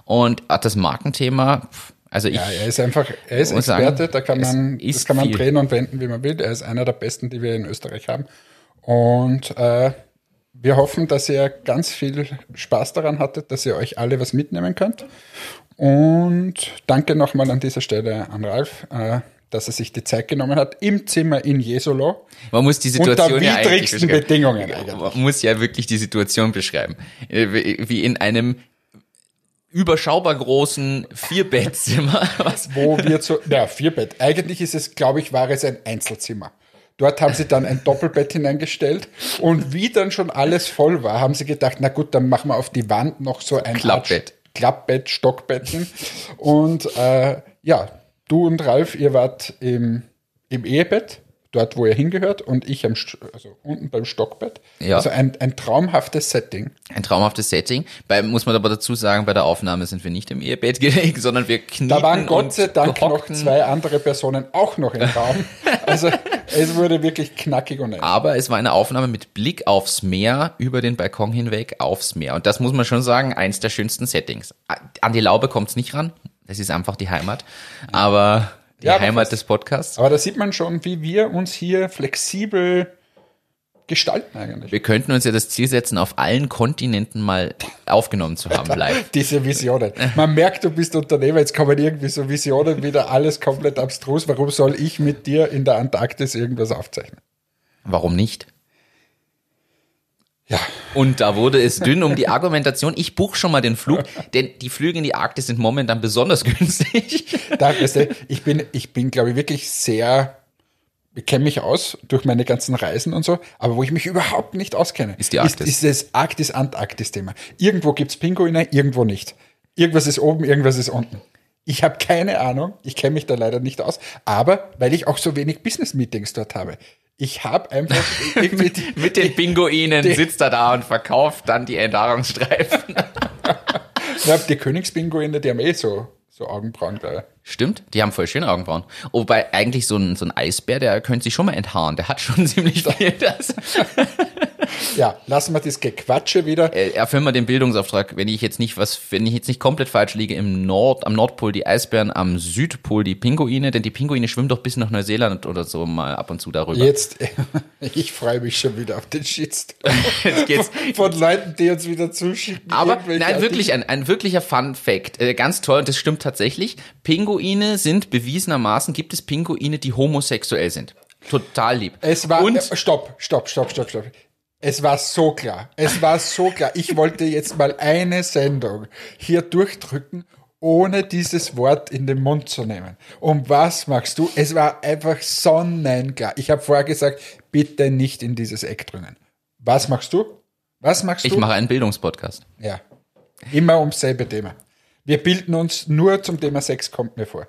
Und das Markenthema, also ich. Ja, er ist einfach, er ist Experte, sagen, da kann man, das kann man drehen und wenden, wie man will. Er ist einer der besten, die wir in Österreich haben. Und äh, wir hoffen, dass ihr ganz viel Spaß daran hattet, dass ihr euch alle was mitnehmen könnt. Und danke nochmal an dieser Stelle an Ralf, äh, dass er sich die Zeit genommen hat im Zimmer in Jesolo. Man muss die Situation unter widrigsten ja Bedingungen. Eigentlich. Man muss ja wirklich die Situation beschreiben. Äh, wie in einem überschaubar großen Vierbettzimmer. Wo wir zu, ja, Vierbett. Eigentlich ist es, glaube ich, war es ein Einzelzimmer. Dort haben sie dann ein Doppelbett hineingestellt und wie dann schon alles voll war, haben sie gedacht, na gut, dann machen wir auf die Wand noch so ein Klappbett. Klappbett, Stockbetten. Und äh, ja, du und Ralf, ihr wart im, im Ehebett, dort wo ihr hingehört, und ich am, St- also unten beim Stockbett. Ja. Also ein, ein traumhaftes Setting. Ein traumhaftes Setting. Bei, muss man aber dazu sagen, bei der Aufnahme sind wir nicht im Ehebett gelegen, sondern wir knieten Da waren Gott sei Dank noch zwei andere Personen auch noch im Raum. Also es wurde wirklich knackig und eng. Aber es war eine Aufnahme mit Blick aufs Meer, über den Balkon hinweg aufs Meer. Und das muss man schon sagen, eins der schönsten Settings. An die Laube kommt's nicht ran. Das ist einfach die Heimat. Aber die Ja, aber Heimat des Podcasts. Aber da sieht man schon, wie wir uns hier flexibel gestalten eigentlich. Wir könnten uns ja das Ziel setzen, auf allen Kontinenten mal aufgenommen zu haben live. Diese Visionen. Man merkt, du bist Unternehmer, jetzt kommen irgendwie so Visionen wieder, alles komplett abstrus. Warum soll ich mit dir in der Antarktis irgendwas aufzeichnen? Warum nicht? Ja, Und da wurde es dünn um die Argumentation. Ich buche schon mal den Flug, denn die Flüge in die Arktis sind momentan besonders günstig. da, weißt du, ich bin, ich bin, glaube ich, wirklich sehr, ich kenne mich aus durch meine ganzen Reisen und so, aber wo ich mich überhaupt nicht auskenne, Ist die Arktis. ist, ist das Arktis-Antarktis-Thema. Irgendwo gibt's Pinguine, irgendwo nicht. Irgendwas ist oben, irgendwas ist unten. Ich habe keine Ahnung, ich kenne mich da leider nicht aus, aber weil ich auch so wenig Business-Meetings dort habe. Ich habe einfach die, Mit den Pinguinen die- sitzt er da und verkauft dann die Enthaarungsstreifen. ja, die Königspinguine, die haben eh so, so Augenbrauen, ich. Stimmt, die haben voll schöne Augenbrauen. Wobei eigentlich so ein, so ein Eisbär, der könnte sich schon mal enthaaren. Der hat schon ziemlich viel. Das. Ja, lassen wir das Gequatsche wieder. Äh, erfüllen wir den Bildungsauftrag, wenn ich jetzt nicht was, wenn ich jetzt nicht komplett falsch liege, im Nord, am Nordpol die Eisbären, am Südpol die Pinguine, denn die Pinguine schwimmen doch bis nach Neuseeland oder so mal ab und zu darüber. Jetzt, ich freue mich schon wieder auf den Shitstorm Jetzt geht's. von Leuten, die uns wieder zuschicken. Aber nein, wirklich ein, ein wirklicher Fun Fact. Äh, ganz toll, und das stimmt tatsächlich. Pinguine sind bewiesenermaßen, gibt es Pinguine, die homosexuell sind. Total lieb. Es war, und äh, stopp, stopp, stopp, stopp, stopp. Es war so klar. Es war so klar. Ich wollte jetzt mal eine Sendung hier durchdrücken, ohne dieses Wort in den Mund zu nehmen. Und was machst du? Es war einfach sonnenklar. Ich habe vorher gesagt, bitte nicht in dieses Eck drücken. Was machst du? Was machst ich du? mache einen Bildungspodcast. Ja. Immer ums selbe Thema. Wir bilden uns nur zum Thema Sex, kommt mir vor.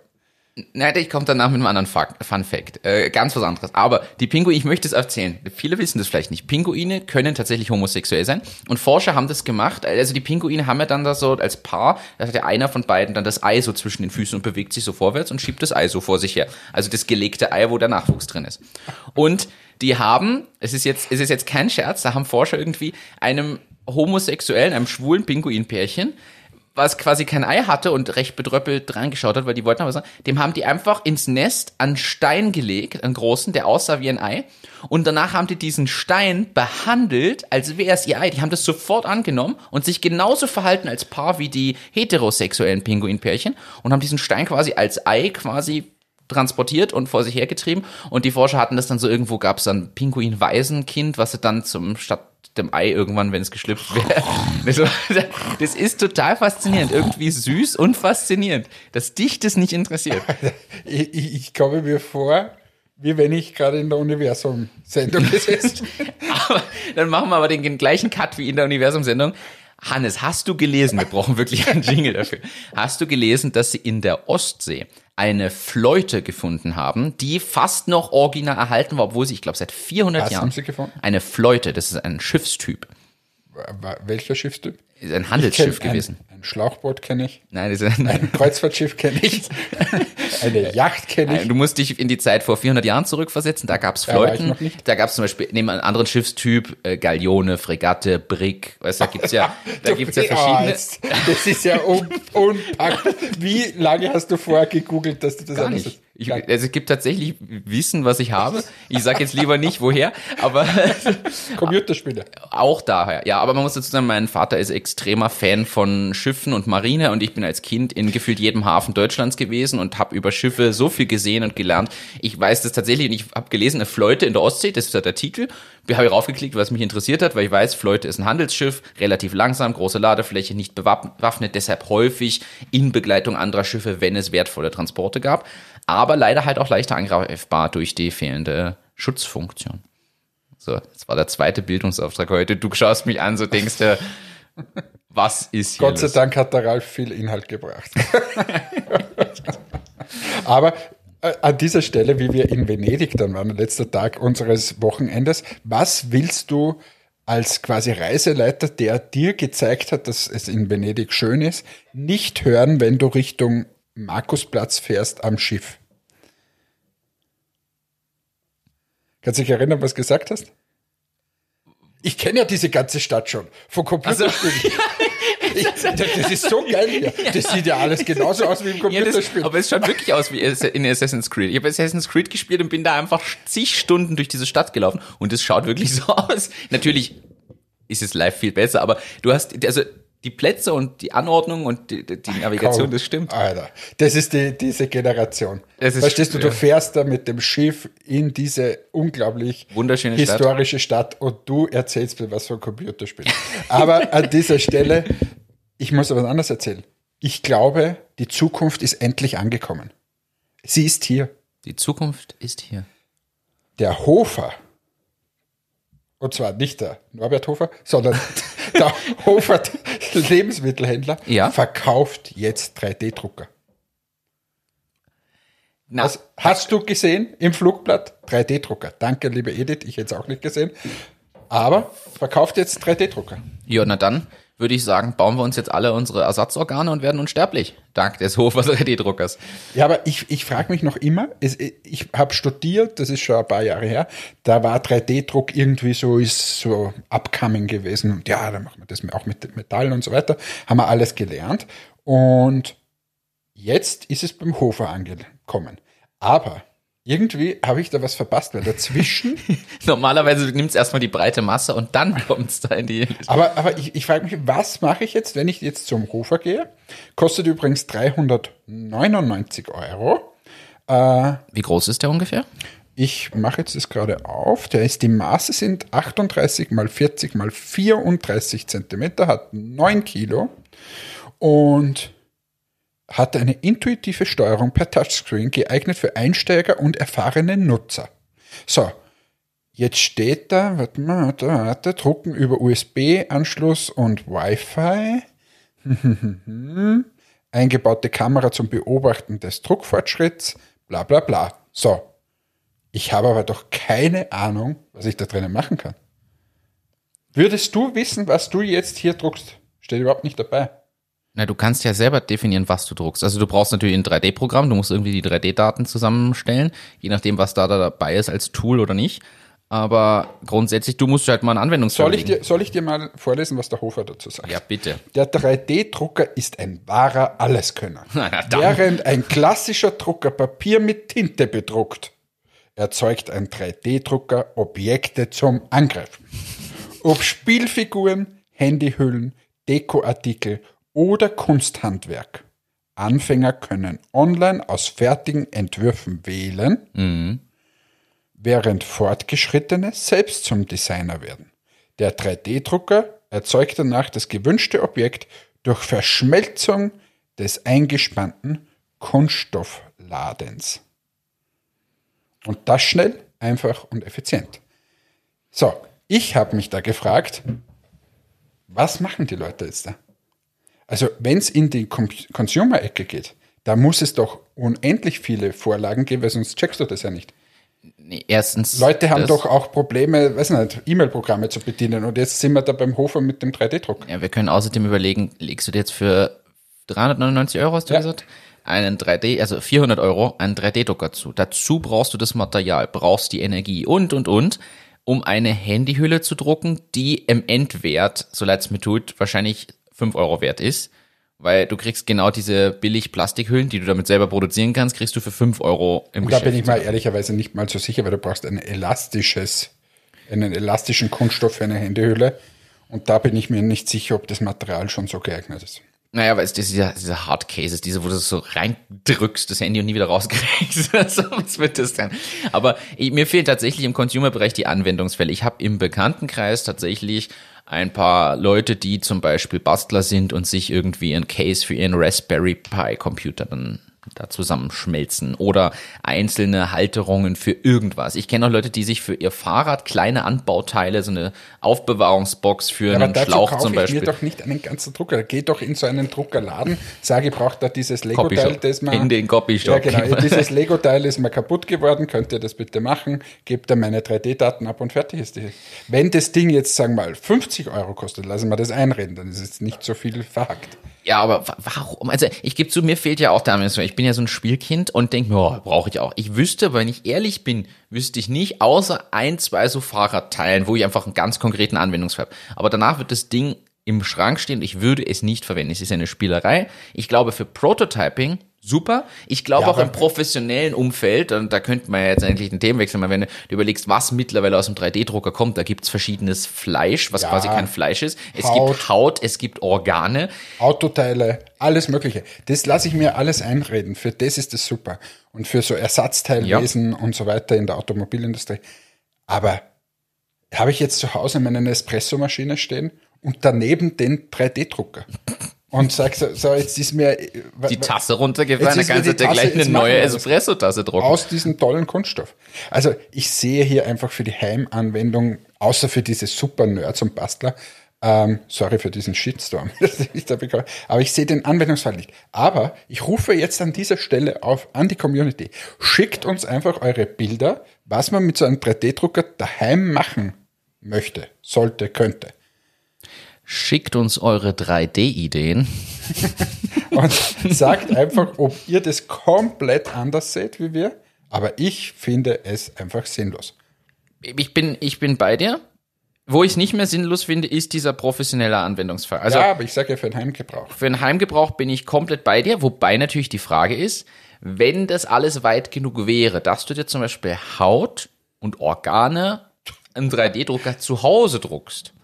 Nein, ich komme danach mit einem anderen Fun Fact. Äh, ganz was anderes. Aber die Pinguine, ich möchte es erzählen. Viele wissen das vielleicht nicht. Pinguine können tatsächlich homosexuell sein. Und Forscher haben das gemacht. Also die Pinguine haben ja dann da so als Paar, da hat ja einer von beiden dann das Ei so zwischen den Füßen und bewegt sich so vorwärts und schiebt das Ei so vor sich her. Also das gelegte Ei, wo der Nachwuchs drin ist. Und die haben, es ist jetzt, es ist jetzt kein Scherz, da haben Forscher irgendwie einem homosexuellen, einem schwulen Pinguinpärchen was quasi kein Ei hatte und recht bedröppelt reingeschaut hat, weil die wollten aber sagen, dem haben die einfach ins Nest einen Stein gelegt, einen großen, der aussah wie ein Ei. Und danach haben die diesen Stein behandelt, als wäre es ihr Ei. Die haben das sofort angenommen und sich genauso verhalten als Paar wie die heterosexuellen Pinguinpärchen und haben diesen Stein quasi als Ei quasi transportiert und vor sich hergetrieben. Und die Forscher hatten das dann so irgendwo, gab es dann Pinguin-Waisenkind, was sie dann zum statt dem Ei irgendwann, wenn es geschlüpft wäre. Das, ist total faszinierend. Irgendwie süß und faszinierend, dass dich das nicht interessiert. Ich, ich, komme mir vor, wie wenn ich gerade in der Universum-Sendung gesessen. Aber dann machen wir aber den gleichen Cut wie in der Universum-Sendung. Hannes, hast du gelesen, wir brauchen wirklich einen Jingle dafür, hast du gelesen, dass sie in der Ostsee eine Fleute gefunden haben, die fast noch original erhalten war, obwohl sie, ich glaube, seit 400 Was Jahren... haben sie gefunden? Eine Fleute, das ist ein Schiffstyp. Welcher Schiffstyp? Ist ein Handelsschiff gewesen. Ein Schlauchboot kenne ich. Nein, das ist ein, Ein Kreuzfahrtschiff kenne ich. Eine Yacht kenne ich. Du musst dich in die Zeit vor 400 Jahren zurückversetzen. Da gab's Da war ich Fleuten. nicht. Da gab's zum Beispiel neben einem anderen Schiffstyp äh, Galeone, Fregatte, Brick. Weißt, du, da gibt's ja, da gibt's ja verschiedene. jetzt- das ist ja un unpackbar. Wie lange hast du vorher gegoogelt, dass du das Gar alles nicht. Ich, also es gibt tatsächlich Wissen, was ich habe. Ich sage jetzt lieber nicht woher, aber Computerspiele. auch daher. Ja, aber man muss dazu sagen, mein Vater ist extremer Fan von Schiffen und Marine und ich bin als Kind in gefühlt jedem Hafen Deutschlands gewesen und habe über Schiffe so viel gesehen und gelernt. Ich weiß das tatsächlich und ich habe gelesen, eine Fleute in der Ostsee, das ist ja der Titel. Habe ich raufgeklickt, was mich interessiert hat, weil ich weiß, Fleute ist ein Handelsschiff, relativ langsam, große Ladefläche, nicht bewaffnet, deshalb häufig in Begleitung anderer Schiffe, wenn es wertvolle Transporte gab aber leider halt auch leichter angreifbar durch die fehlende Schutzfunktion. So, das war der zweite Bildungsauftrag heute. Du schaust mich an, so denkst du, was ist hier Gott sei los? Dank hat der Ralf viel Inhalt gebracht. Aber äh, an dieser Stelle, wie wir in Venedig dann waren, letzter Tag unseres Wochenendes, was willst du als quasi Reiseleiter, der dir gezeigt hat, dass es in Venedig schön ist, nicht hören, wenn du Richtung Markusplatz fährst am Schiff? Kannst du dich erinnern, was du gesagt hast? Ich kenne ja diese ganze Stadt schon. Von Computerspielen. Ich, das ist so geil hier. Das sieht ja alles genauso aus wie im Ja, das, Computerspiel. aber es schaut wirklich aus wie in Assassin's Creed. Ich habe Assassin's Creed gespielt und bin da einfach zig Stunden durch diese Stadt gelaufen und es schaut wirklich so aus. Natürlich ist es live viel besser, aber du hast, also die Plätze und die Anordnung und die, die Navigation, Kaum. das stimmt. Alter, das ist die, diese Generation. Ist- Verstehst du, du fährst da mit dem Schiff in diese unglaublich Wunderschöne Stadt. historische Stadt. und du erzählst mir was von Computerspielen. Aber an dieser Stelle, ich muss aber was anderes erzählen. Ich glaube, die Zukunft ist endlich angekommen. Sie ist hier. Die Zukunft ist hier. Der Hofer, und zwar nicht der Norbert Hofer, sondern der Hofer Lebensmittelhändler, Ja. verkauft jetzt 3D-Drucker. Na, Was hast du gesehen im Flugblatt? 3D-Drucker. Danke, liebe Edith, ich hätte es auch nicht gesehen. Aber verkauft jetzt 3D-Drucker. ja, na dann würde ich sagen, bauen wir uns jetzt alle unsere Ersatzorgane und werden unsterblich. Dank des Hofer 3D-Druckers. Ja, aber ich, ich frage mich noch immer, es, ich habe studiert, das ist schon ein paar Jahre her, da war 3D-Druck irgendwie so, ist so upcoming gewesen. Und ja, dann machen wir das auch mit Metall und so weiter. Haben wir alles gelernt. Und jetzt ist es beim Hofer angekommen. Aber irgendwie habe ich da was verpasst, weil dazwischen Normalerweise nimmt es erstmal die breite Masse und dann kommt es da in die. Aber, aber ich, ich frage mich, was mache ich jetzt, wenn ich jetzt zum Hofer gehe? Kostet übrigens 399 Euro. Wie groß ist der ungefähr? Ich mache jetzt das gerade auf. Der ist, die Maße sind 38 mal 40 mal 34 Zentimeter, hat 9 Kilo und hat eine intuitive Steuerung per Touchscreen, geeignet für Einsteiger und erfahrene Nutzer. So, jetzt steht da, warte mal, warte, warte, drucken über USB-Anschluss und Wi-Fi. Eingebaute Kamera zum Beobachten des Druckfortschritts, bla bla bla. So, ich habe aber doch keine Ahnung, was ich da drinnen machen kann. Würdest du wissen, was du jetzt hier druckst? Steht überhaupt nicht dabei. Na, du kannst ja selber definieren, was du druckst. Also du brauchst natürlich ein 3D-Programm, du musst irgendwie die 3D-Daten zusammenstellen, je nachdem, was da, da dabei ist als Tool oder nicht. Aber grundsätzlich, du musst halt mal einen Anwendungsfall Soll ich, dir, soll ich dir mal vorlesen, was der Hofer dazu sagt? Ja, bitte. Der 3D-Drucker ist ein wahrer Alleskönner. Na, dann. Während ein klassischer Drucker Papier mit Tinte bedruckt, erzeugt ein 3D-Drucker Objekte zum Angreifen. Ob Spielfiguren, Handyhüllen, Dekoartikel oder Kunsthandwerk. Anfänger können online aus fertigen Entwürfen wählen, während Fortgeschrittene selbst zum Designer werden. Der 3D-Drucker erzeugt danach das gewünschte Objekt durch Verschmelzung des eingespannten Kunststoffladens. Und das schnell, einfach und effizient. So, ich habe mich da gefragt, was machen die Leute jetzt da? Also, wenn es in die Consumer-Ecke geht, da muss es doch unendlich viele Vorlagen geben, weil sonst checkst du das ja nicht. Nee, erstens. Leute haben doch auch Probleme, weiß nicht, E-Mail-Programme zu bedienen. Und jetzt sind wir da beim Hofer mit dem 3D-Druck. Ja, wir können außerdem überlegen, legst du dir jetzt für 399 Euro, hast du Ja. gesagt, einen 3D, also 400 Euro, einen 3D-Drucker zu. Dazu brauchst du das Material, brauchst die Energie und, und, und, um eine Handyhülle zu drucken, die im Endwert, so leid es mir tut, wahrscheinlich 5 Euro wert ist. Weil du kriegst genau diese billig Plastikhüllen, die du damit selber produzieren kannst, kriegst du für 5 Euro im Und da Geschäft. bin ich mal ehrlicherweise nicht mal so sicher, weil du brauchst ein elastisches, einen elastischen Kunststoff für eine Händehülle. Und da bin ich mir nicht sicher, ob das Material schon so geeignet ist. Naja, weil es ist dieser, dieser Hard Cases, diese, wo du so reindrückst, das Handy und nie wieder rauskriegst. so, was wird das dann? Aber ich, mir fehlen tatsächlich im Consumer-Bereich die Anwendungsfälle. Ich habe im Bekanntenkreis tatsächlich ein paar Leute, die zum Beispiel Bastler sind und sich irgendwie ein Case für ihren Raspberry Pi Computer dann da zusammenschmelzen oder einzelne Halterungen für irgendwas. Ich kenne auch Leute, die sich für ihr Fahrrad kleine Anbauteile, so eine Aufbewahrungsbox für Aber einen Schlauch zum ich Beispiel. mir doch nicht einen ganzen Drucker. Geh doch in so einen Druckerladen, sage, ich brauche da dieses Lego-Teil, das man... In den Copyshop. Ja, genau. Dieses Lego-Teil ist mir kaputt geworden, könnt ihr das bitte machen? Gebt da meine 3D-Daten ab und fertig ist die. Wenn das Ding jetzt, sagen wir mal, 50 Euro kostet, lassen wir das einreden, dann ist es nicht so viel verhackt. Ja, aber wa- warum? Also ich gebe zu, mir fehlt ja auch damit so. Ich bin ja so ein Spielkind und denke mir, oh, brauche ich auch. Ich wüsste, wenn ich ehrlich bin, wüsste ich nicht, außer ein, zwei so Fahrradteilen, wo ich einfach einen ganz konkreten Anwendungsfall habe. Aber danach wird das Ding im Schrank stehen ich würde es nicht verwenden. Es ist eine Spielerei. Ich glaube, für Prototyping super. Ich glaube Ja, auch im professionellen Umfeld, und da könnte man ja jetzt eigentlich den Themenwechsel mal, wenn du überlegst, was mittlerweile aus dem 3D-Drucker kommt, da gibt's verschiedenes Fleisch, was Ja. quasi kein Fleisch ist. Es Haut. gibt Haut, es gibt Organe. Autoteile, alles Mögliche. Das lasse ich mir alles einreden. Für das ist das super. Und für so Ersatzteilwesen und so weiter in der Automobilindustrie. Aber habe ich jetzt zu Hause meine Espresso-Maschine stehen und daneben den 3D-Drucker. Und sag so, so, jetzt ist mir die Tasse runtergefallen, dann kannst du dir Tasse- gleich eine neue. Espresso-Tasse drucken. aus diesem tollen Kunststoff. Also ich sehe hier einfach für die Heimanwendung, außer für diese super Nerds und Bastler, ähm, sorry für diesen Shitstorm, ich da bekomme, aber ich sehe den Anwendungsfall nicht. Aber ich rufe jetzt an dieser Stelle auf an die Community. Schickt uns einfach eure Bilder, was man mit so einem 3D-Drucker daheim machen möchte, sollte, könnte. Schickt uns eure 3D-Ideen. Und sagt einfach, ob ihr das komplett anders seht wie wir. Aber ich finde es einfach sinnlos. Ich bin, ich bin bei dir. Wo ich es nicht mehr sinnlos finde, ist dieser professionelle Anwendungsfall. Also ja, aber ich sage ja für den Heimgebrauch. für den Heimgebrauch bin ich komplett bei dir, wobei natürlich die Frage ist, wenn das alles weit genug wäre, dass du dir zum Beispiel Haut und Organe im 3D-Drucker zu Hause druckst,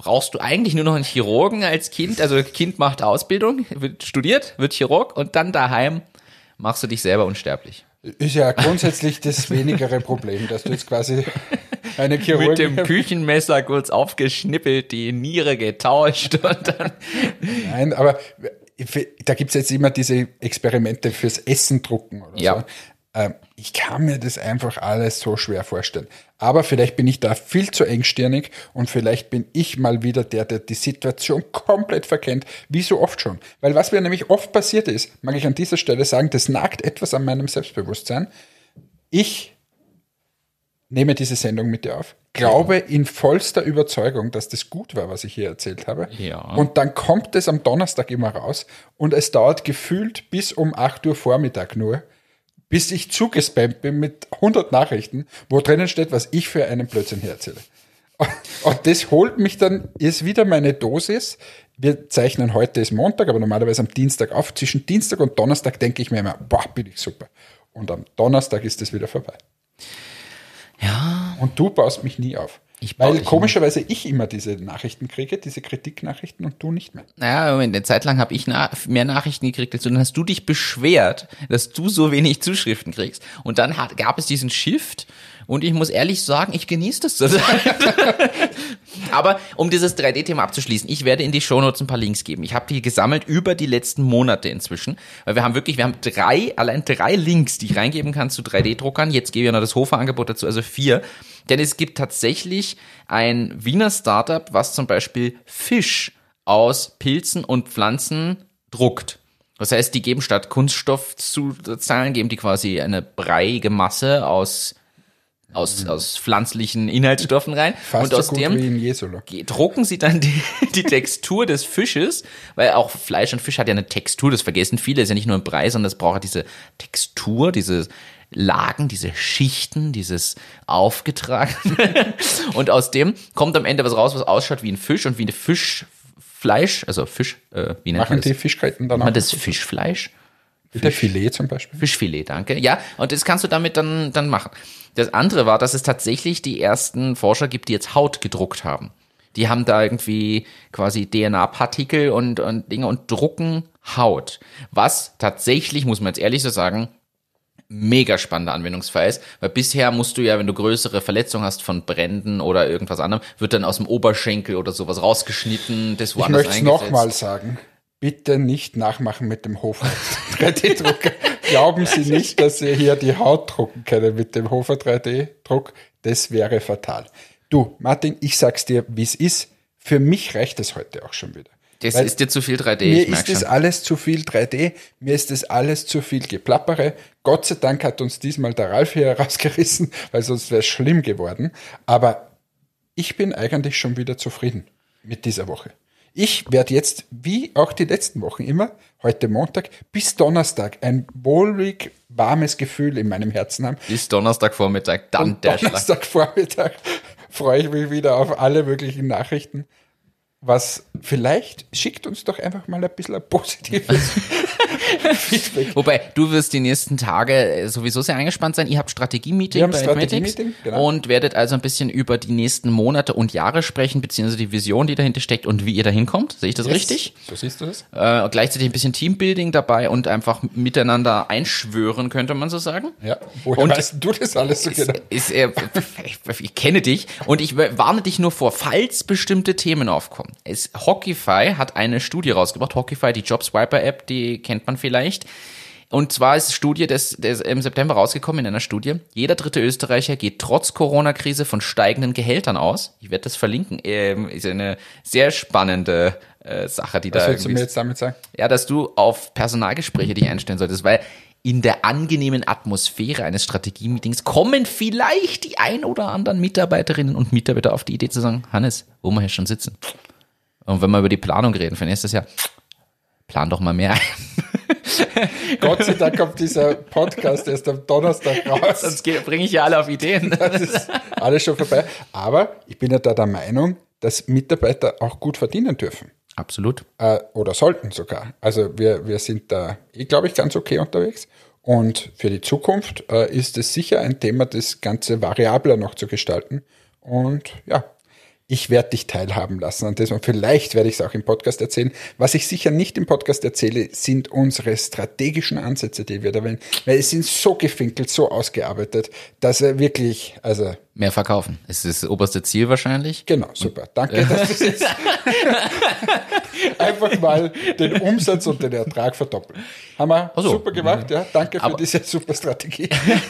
brauchst du eigentlich nur noch einen Chirurgen als Kind. Also Kind macht Ausbildung, wird studiert, wird Chirurg und dann daheim machst du dich selber unsterblich. Ist ja grundsätzlich das wenigere Problem, dass du jetzt quasi eine Chirurgie Mit dem Küchenmesser kurz aufgeschnippelt, die Niere getauscht und dann Nein, aber da gibt's jetzt immer diese Experimente fürs Essen drucken oder Ja. so. Ähm, Ich kann mir das einfach alles so schwer vorstellen. Aber vielleicht bin ich da viel zu engstirnig und vielleicht bin ich mal wieder der, der die Situation komplett verkennt, wie so oft schon. Weil was mir nämlich oft passiert ist, mag ich an dieser Stelle sagen, das nagt etwas an meinem Selbstbewusstsein. Ich nehme diese Sendung mit dir auf, glaube in vollster Überzeugung, dass das gut war, was ich hier erzählt habe. Ja. Und dann kommt es am Donnerstag immer raus und es dauert gefühlt bis um 8 Uhr Vormittag nur, bis ich zugespammt bin mit 100 Nachrichten, wo drinnen steht, was ich für einen Blödsinn hier erzähle. Und das holt mich dann, ist wieder meine Dosis. Wir zeichnen heute ist Montag, aber normalerweise am Dienstag auf. Zwischen Dienstag und Donnerstag denke ich mir immer, boah, bin ich super. Und am Donnerstag ist es wieder vorbei. ja, Und du baust mich nie auf. Ich Weil komischerweise ich immer diese Nachrichten kriege, diese Kritiknachrichten und du nicht mehr. Naja, Moment, eine Zeit lang habe ich na mehr Nachrichten gekriegt als du. Dann hast du dich beschwert, dass du so wenig Zuschriften kriegst. Und dann hat, gab es diesen Shift. Und ich muss ehrlich sagen, ich genieße das zurzeit. Aber um dieses 3D-Thema abzuschließen, ich werde in die Shownotes ein paar Links geben. Ich habe die gesammelt über die letzten Monate inzwischen. Weil wir haben wirklich, wir haben drei, allein drei Links, die ich reingeben kann zu 3D-Druckern. Jetzt gebe ich noch das Hofer-Angebot dazu, also vier. Denn es gibt tatsächlich ein Wiener Startup, was zum Beispiel Fisch aus Pilzen und Pflanzen druckt. Das heißt, die geben statt Kunststoff zu zahlen, geben die quasi eine breiige Masse aus, aus, aus pflanzlichen Inhaltsstoffen rein. Fast und aus so dem drucken sie dann die, die Textur des Fisches, weil auch Fleisch und Fisch hat ja eine Textur, das vergessen viele, ist ja nicht nur ein Brei, sondern es braucht ja diese Textur, diese Lagen, diese Schichten, dieses Aufgetragene. und aus dem kommt am Ende was raus, was ausschaut wie ein Fisch und wie eine Fischfleisch, also Fisch, äh, wie nennt Machen man die das? Fischgräten dann Nennt man das Fischfleisch? Der Filet zum Beispiel. Fischfilet, danke. Ja, und das kannst du damit dann, dann machen. Das andere war, dass es tatsächlich die ersten Forscher gibt, die jetzt Haut gedruckt haben. Die haben da irgendwie quasi DNA-Partikel und, und Dinge und drucken Haut. Was tatsächlich, muss man jetzt ehrlich so sagen, mega spannender Anwendungsfall ist, weil bisher musst du ja, wenn du größere Verletzungen hast von Bränden oder irgendwas anderem, wird dann aus dem Oberschenkel oder sowas rausgeschnitten, das Ich woanders möchte es nochmal sagen. Bitte nicht nachmachen mit dem Hofer 3D-Drucker. Glauben Sie nicht, dass Sie hier die Haut drucken können mit dem Hofer 3D-Druck. Das wäre fatal. Du, Martin, ich sag's dir, wie es ist. Für mich reicht es heute auch schon wieder. Das Weil ist dir zu viel 3D, Mir ist das alles zu viel 3D, mir ist das alles zu viel Geplappere. Gott sei Dank hat uns diesmal der Ralf hier rausgerissen, weil sonst wäre es schlimm geworden. Aber ich bin eigentlich schon wieder zufrieden mit dieser Woche. Ich werde jetzt, wie auch die letzten Wochen immer, heute Montag bis Donnerstag ein wohlig warmes Gefühl in meinem Herzen haben. Bis Donnerstagvormittag, dann Und der Schlag. Donnerstagvormittag freue ich mich wieder auf alle möglichen Nachrichten. Was vielleicht schickt uns doch einfach mal ein bisschen ein positives Feedback. Wobei, du wirst die nächsten Tage sowieso sehr eingespannt sein. Ihr habt Strategie-Meeting bei Strategie-Meeting, Admetics genau. und werdet also ein bisschen über die nächsten Monate und Jahre sprechen, beziehungsweise die Vision, die dahinter steckt und wie ihr dahin kommt. Sehe ich das richtig? So siehst du das? Äh, gleichzeitig ein bisschen Teambuilding dabei und einfach miteinander einschwören, könnte man so sagen. Ja. Woher Und- weißt du das alles so genau? Ist, äh, ich, ich kenne dich und ich warne dich nur vor, falls bestimmte Themen aufkommen. Es, Hockeyfy hat eine Studie rausgebracht. Hockeyfy, die Jobswiper-App, die kennt man vielleicht. Und zwar ist Studie des, des im September rausgekommen in einer Studie. Jeder dritte Österreicher geht trotz Corona-Krise von steigenden Gehältern aus. Ich werde das verlinken. Ähm, ist eine sehr spannende äh, Sache, die Was da willst du mir jetzt damit sagen? ja, dass du auf Personalgespräche dich einstellen solltest, weil in der angenehmen Atmosphäre eines Strategie-Meetings kommen vielleicht die ein oder anderen Mitarbeiterinnen und Mitarbeiter auf die Idee zu sagen, Hannes, wo wir hier schon sitzen. Und wenn wir über die Planung reden für nächstes Jahr, plan doch mal mehr ein. Gott sei Dank kommt dieser Podcast erst am Donnerstag raus. Sonst bringe ich ja alle auf Ideen. Das ist alles schon vorbei. Aber ich bin ja da der Meinung, dass Mitarbeiter auch gut verdienen dürfen. Absolut. äh, oder sollten sogar. Also wir, wir sind da, ich glaube ich, ganz okay unterwegs. Und für die Zukunft äh, ist es sicher ein Thema, das Ganze variabler noch zu gestalten. Und ja, ich werde dich teilhaben lassen an das und vielleicht werde ich es auch im Podcast erzählen. Was ich sicher nicht im Podcast erzähle, sind unsere strategischen Ansätze, die wir da wählen. Weil es sind so gefinkelt, so ausgearbeitet, dass er wirklich, also Mehr verkaufen. Es ist das oberste Ziel wahrscheinlich. Genau, super. Danke, dass du jetzt einfach mal den Umsatz und den Ertrag verdoppeln. Haben wir so. super gemacht, ja. Danke für Aber- diese super Strategie.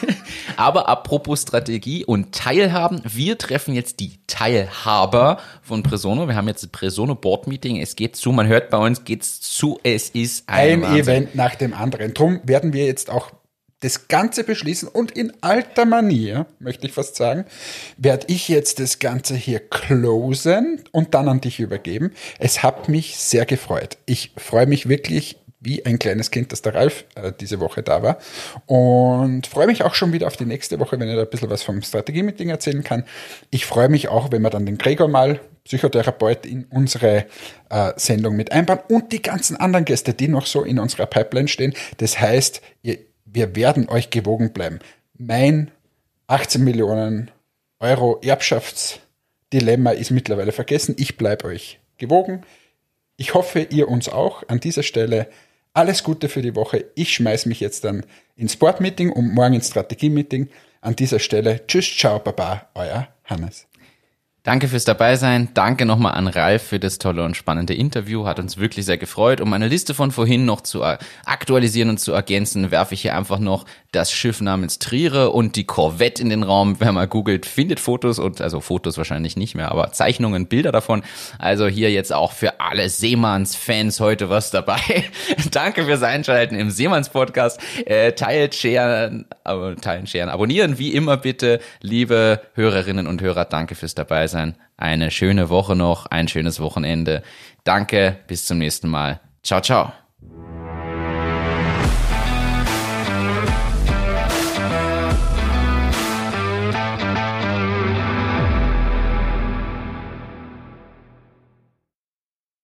Aber apropos Strategie und Teilhaben, wir treffen jetzt die Teilhaber von Presono. Wir haben jetzt ein Presono Board Meeting. Es geht zu, man hört bei uns, geht's zu. Es ist ein, Ein. Event nach dem anderen. Drum werden wir jetzt auch das Ganze beschließen und in alter Manier, möchte ich fast sagen, werde ich jetzt das Ganze hier closen und dann an dich übergeben. Es hat mich sehr gefreut. Ich freue mich wirklich wie ein kleines Kind, dass der Ralf äh, diese Woche da war und freue mich auch schon wieder auf die nächste Woche, wenn er da ein bisschen was vom Strategie-Meeting erzählen kann. Ich freue mich auch, wenn wir dann den Gregor mal Psychotherapeut in unsere äh, Sendung mit einbauen und die ganzen anderen Gäste, die noch so in unserer Pipeline stehen. Das heißt, ihr, wir werden euch gewogen bleiben. Mein 18 Millionen Euro Erbschaftsdilemma ist mittlerweile vergessen. Ich bleibe euch gewogen. Ich hoffe, ihr uns auch. An dieser Stelle alles Gute für die Woche. Ich schmeiß mich jetzt dann ins Sportmeeting und morgen ins Strategie-Meeting. An dieser Stelle, tschüss, ciao, baba, euer Hannes. Danke fürs Dabeisein. Danke nochmal an Ralf für das tolle und spannende Interview. Hat uns wirklich sehr gefreut. Um meine Liste von vorhin noch zu aktualisieren und zu ergänzen, werfe ich hier einfach noch das Schiff namens Triere und die Corvette in den Raum. Wer mal googelt, findet Fotos und, also Fotos wahrscheinlich nicht mehr, aber Zeichnungen, Bilder davon. Also hier jetzt auch für alle Seemanns-Fans heute was dabei. Danke fürs Einschalten im Seemanns-Podcast. Äh, teilt, sharen, aber teilen, sharen, abonnieren, wie immer bitte. Liebe Hörerinnen und Hörer, danke fürs Dabeisein. Eine schöne Woche noch, ein schönes Wochenende. Danke, bis zum nächsten Mal. Ciao, ciao.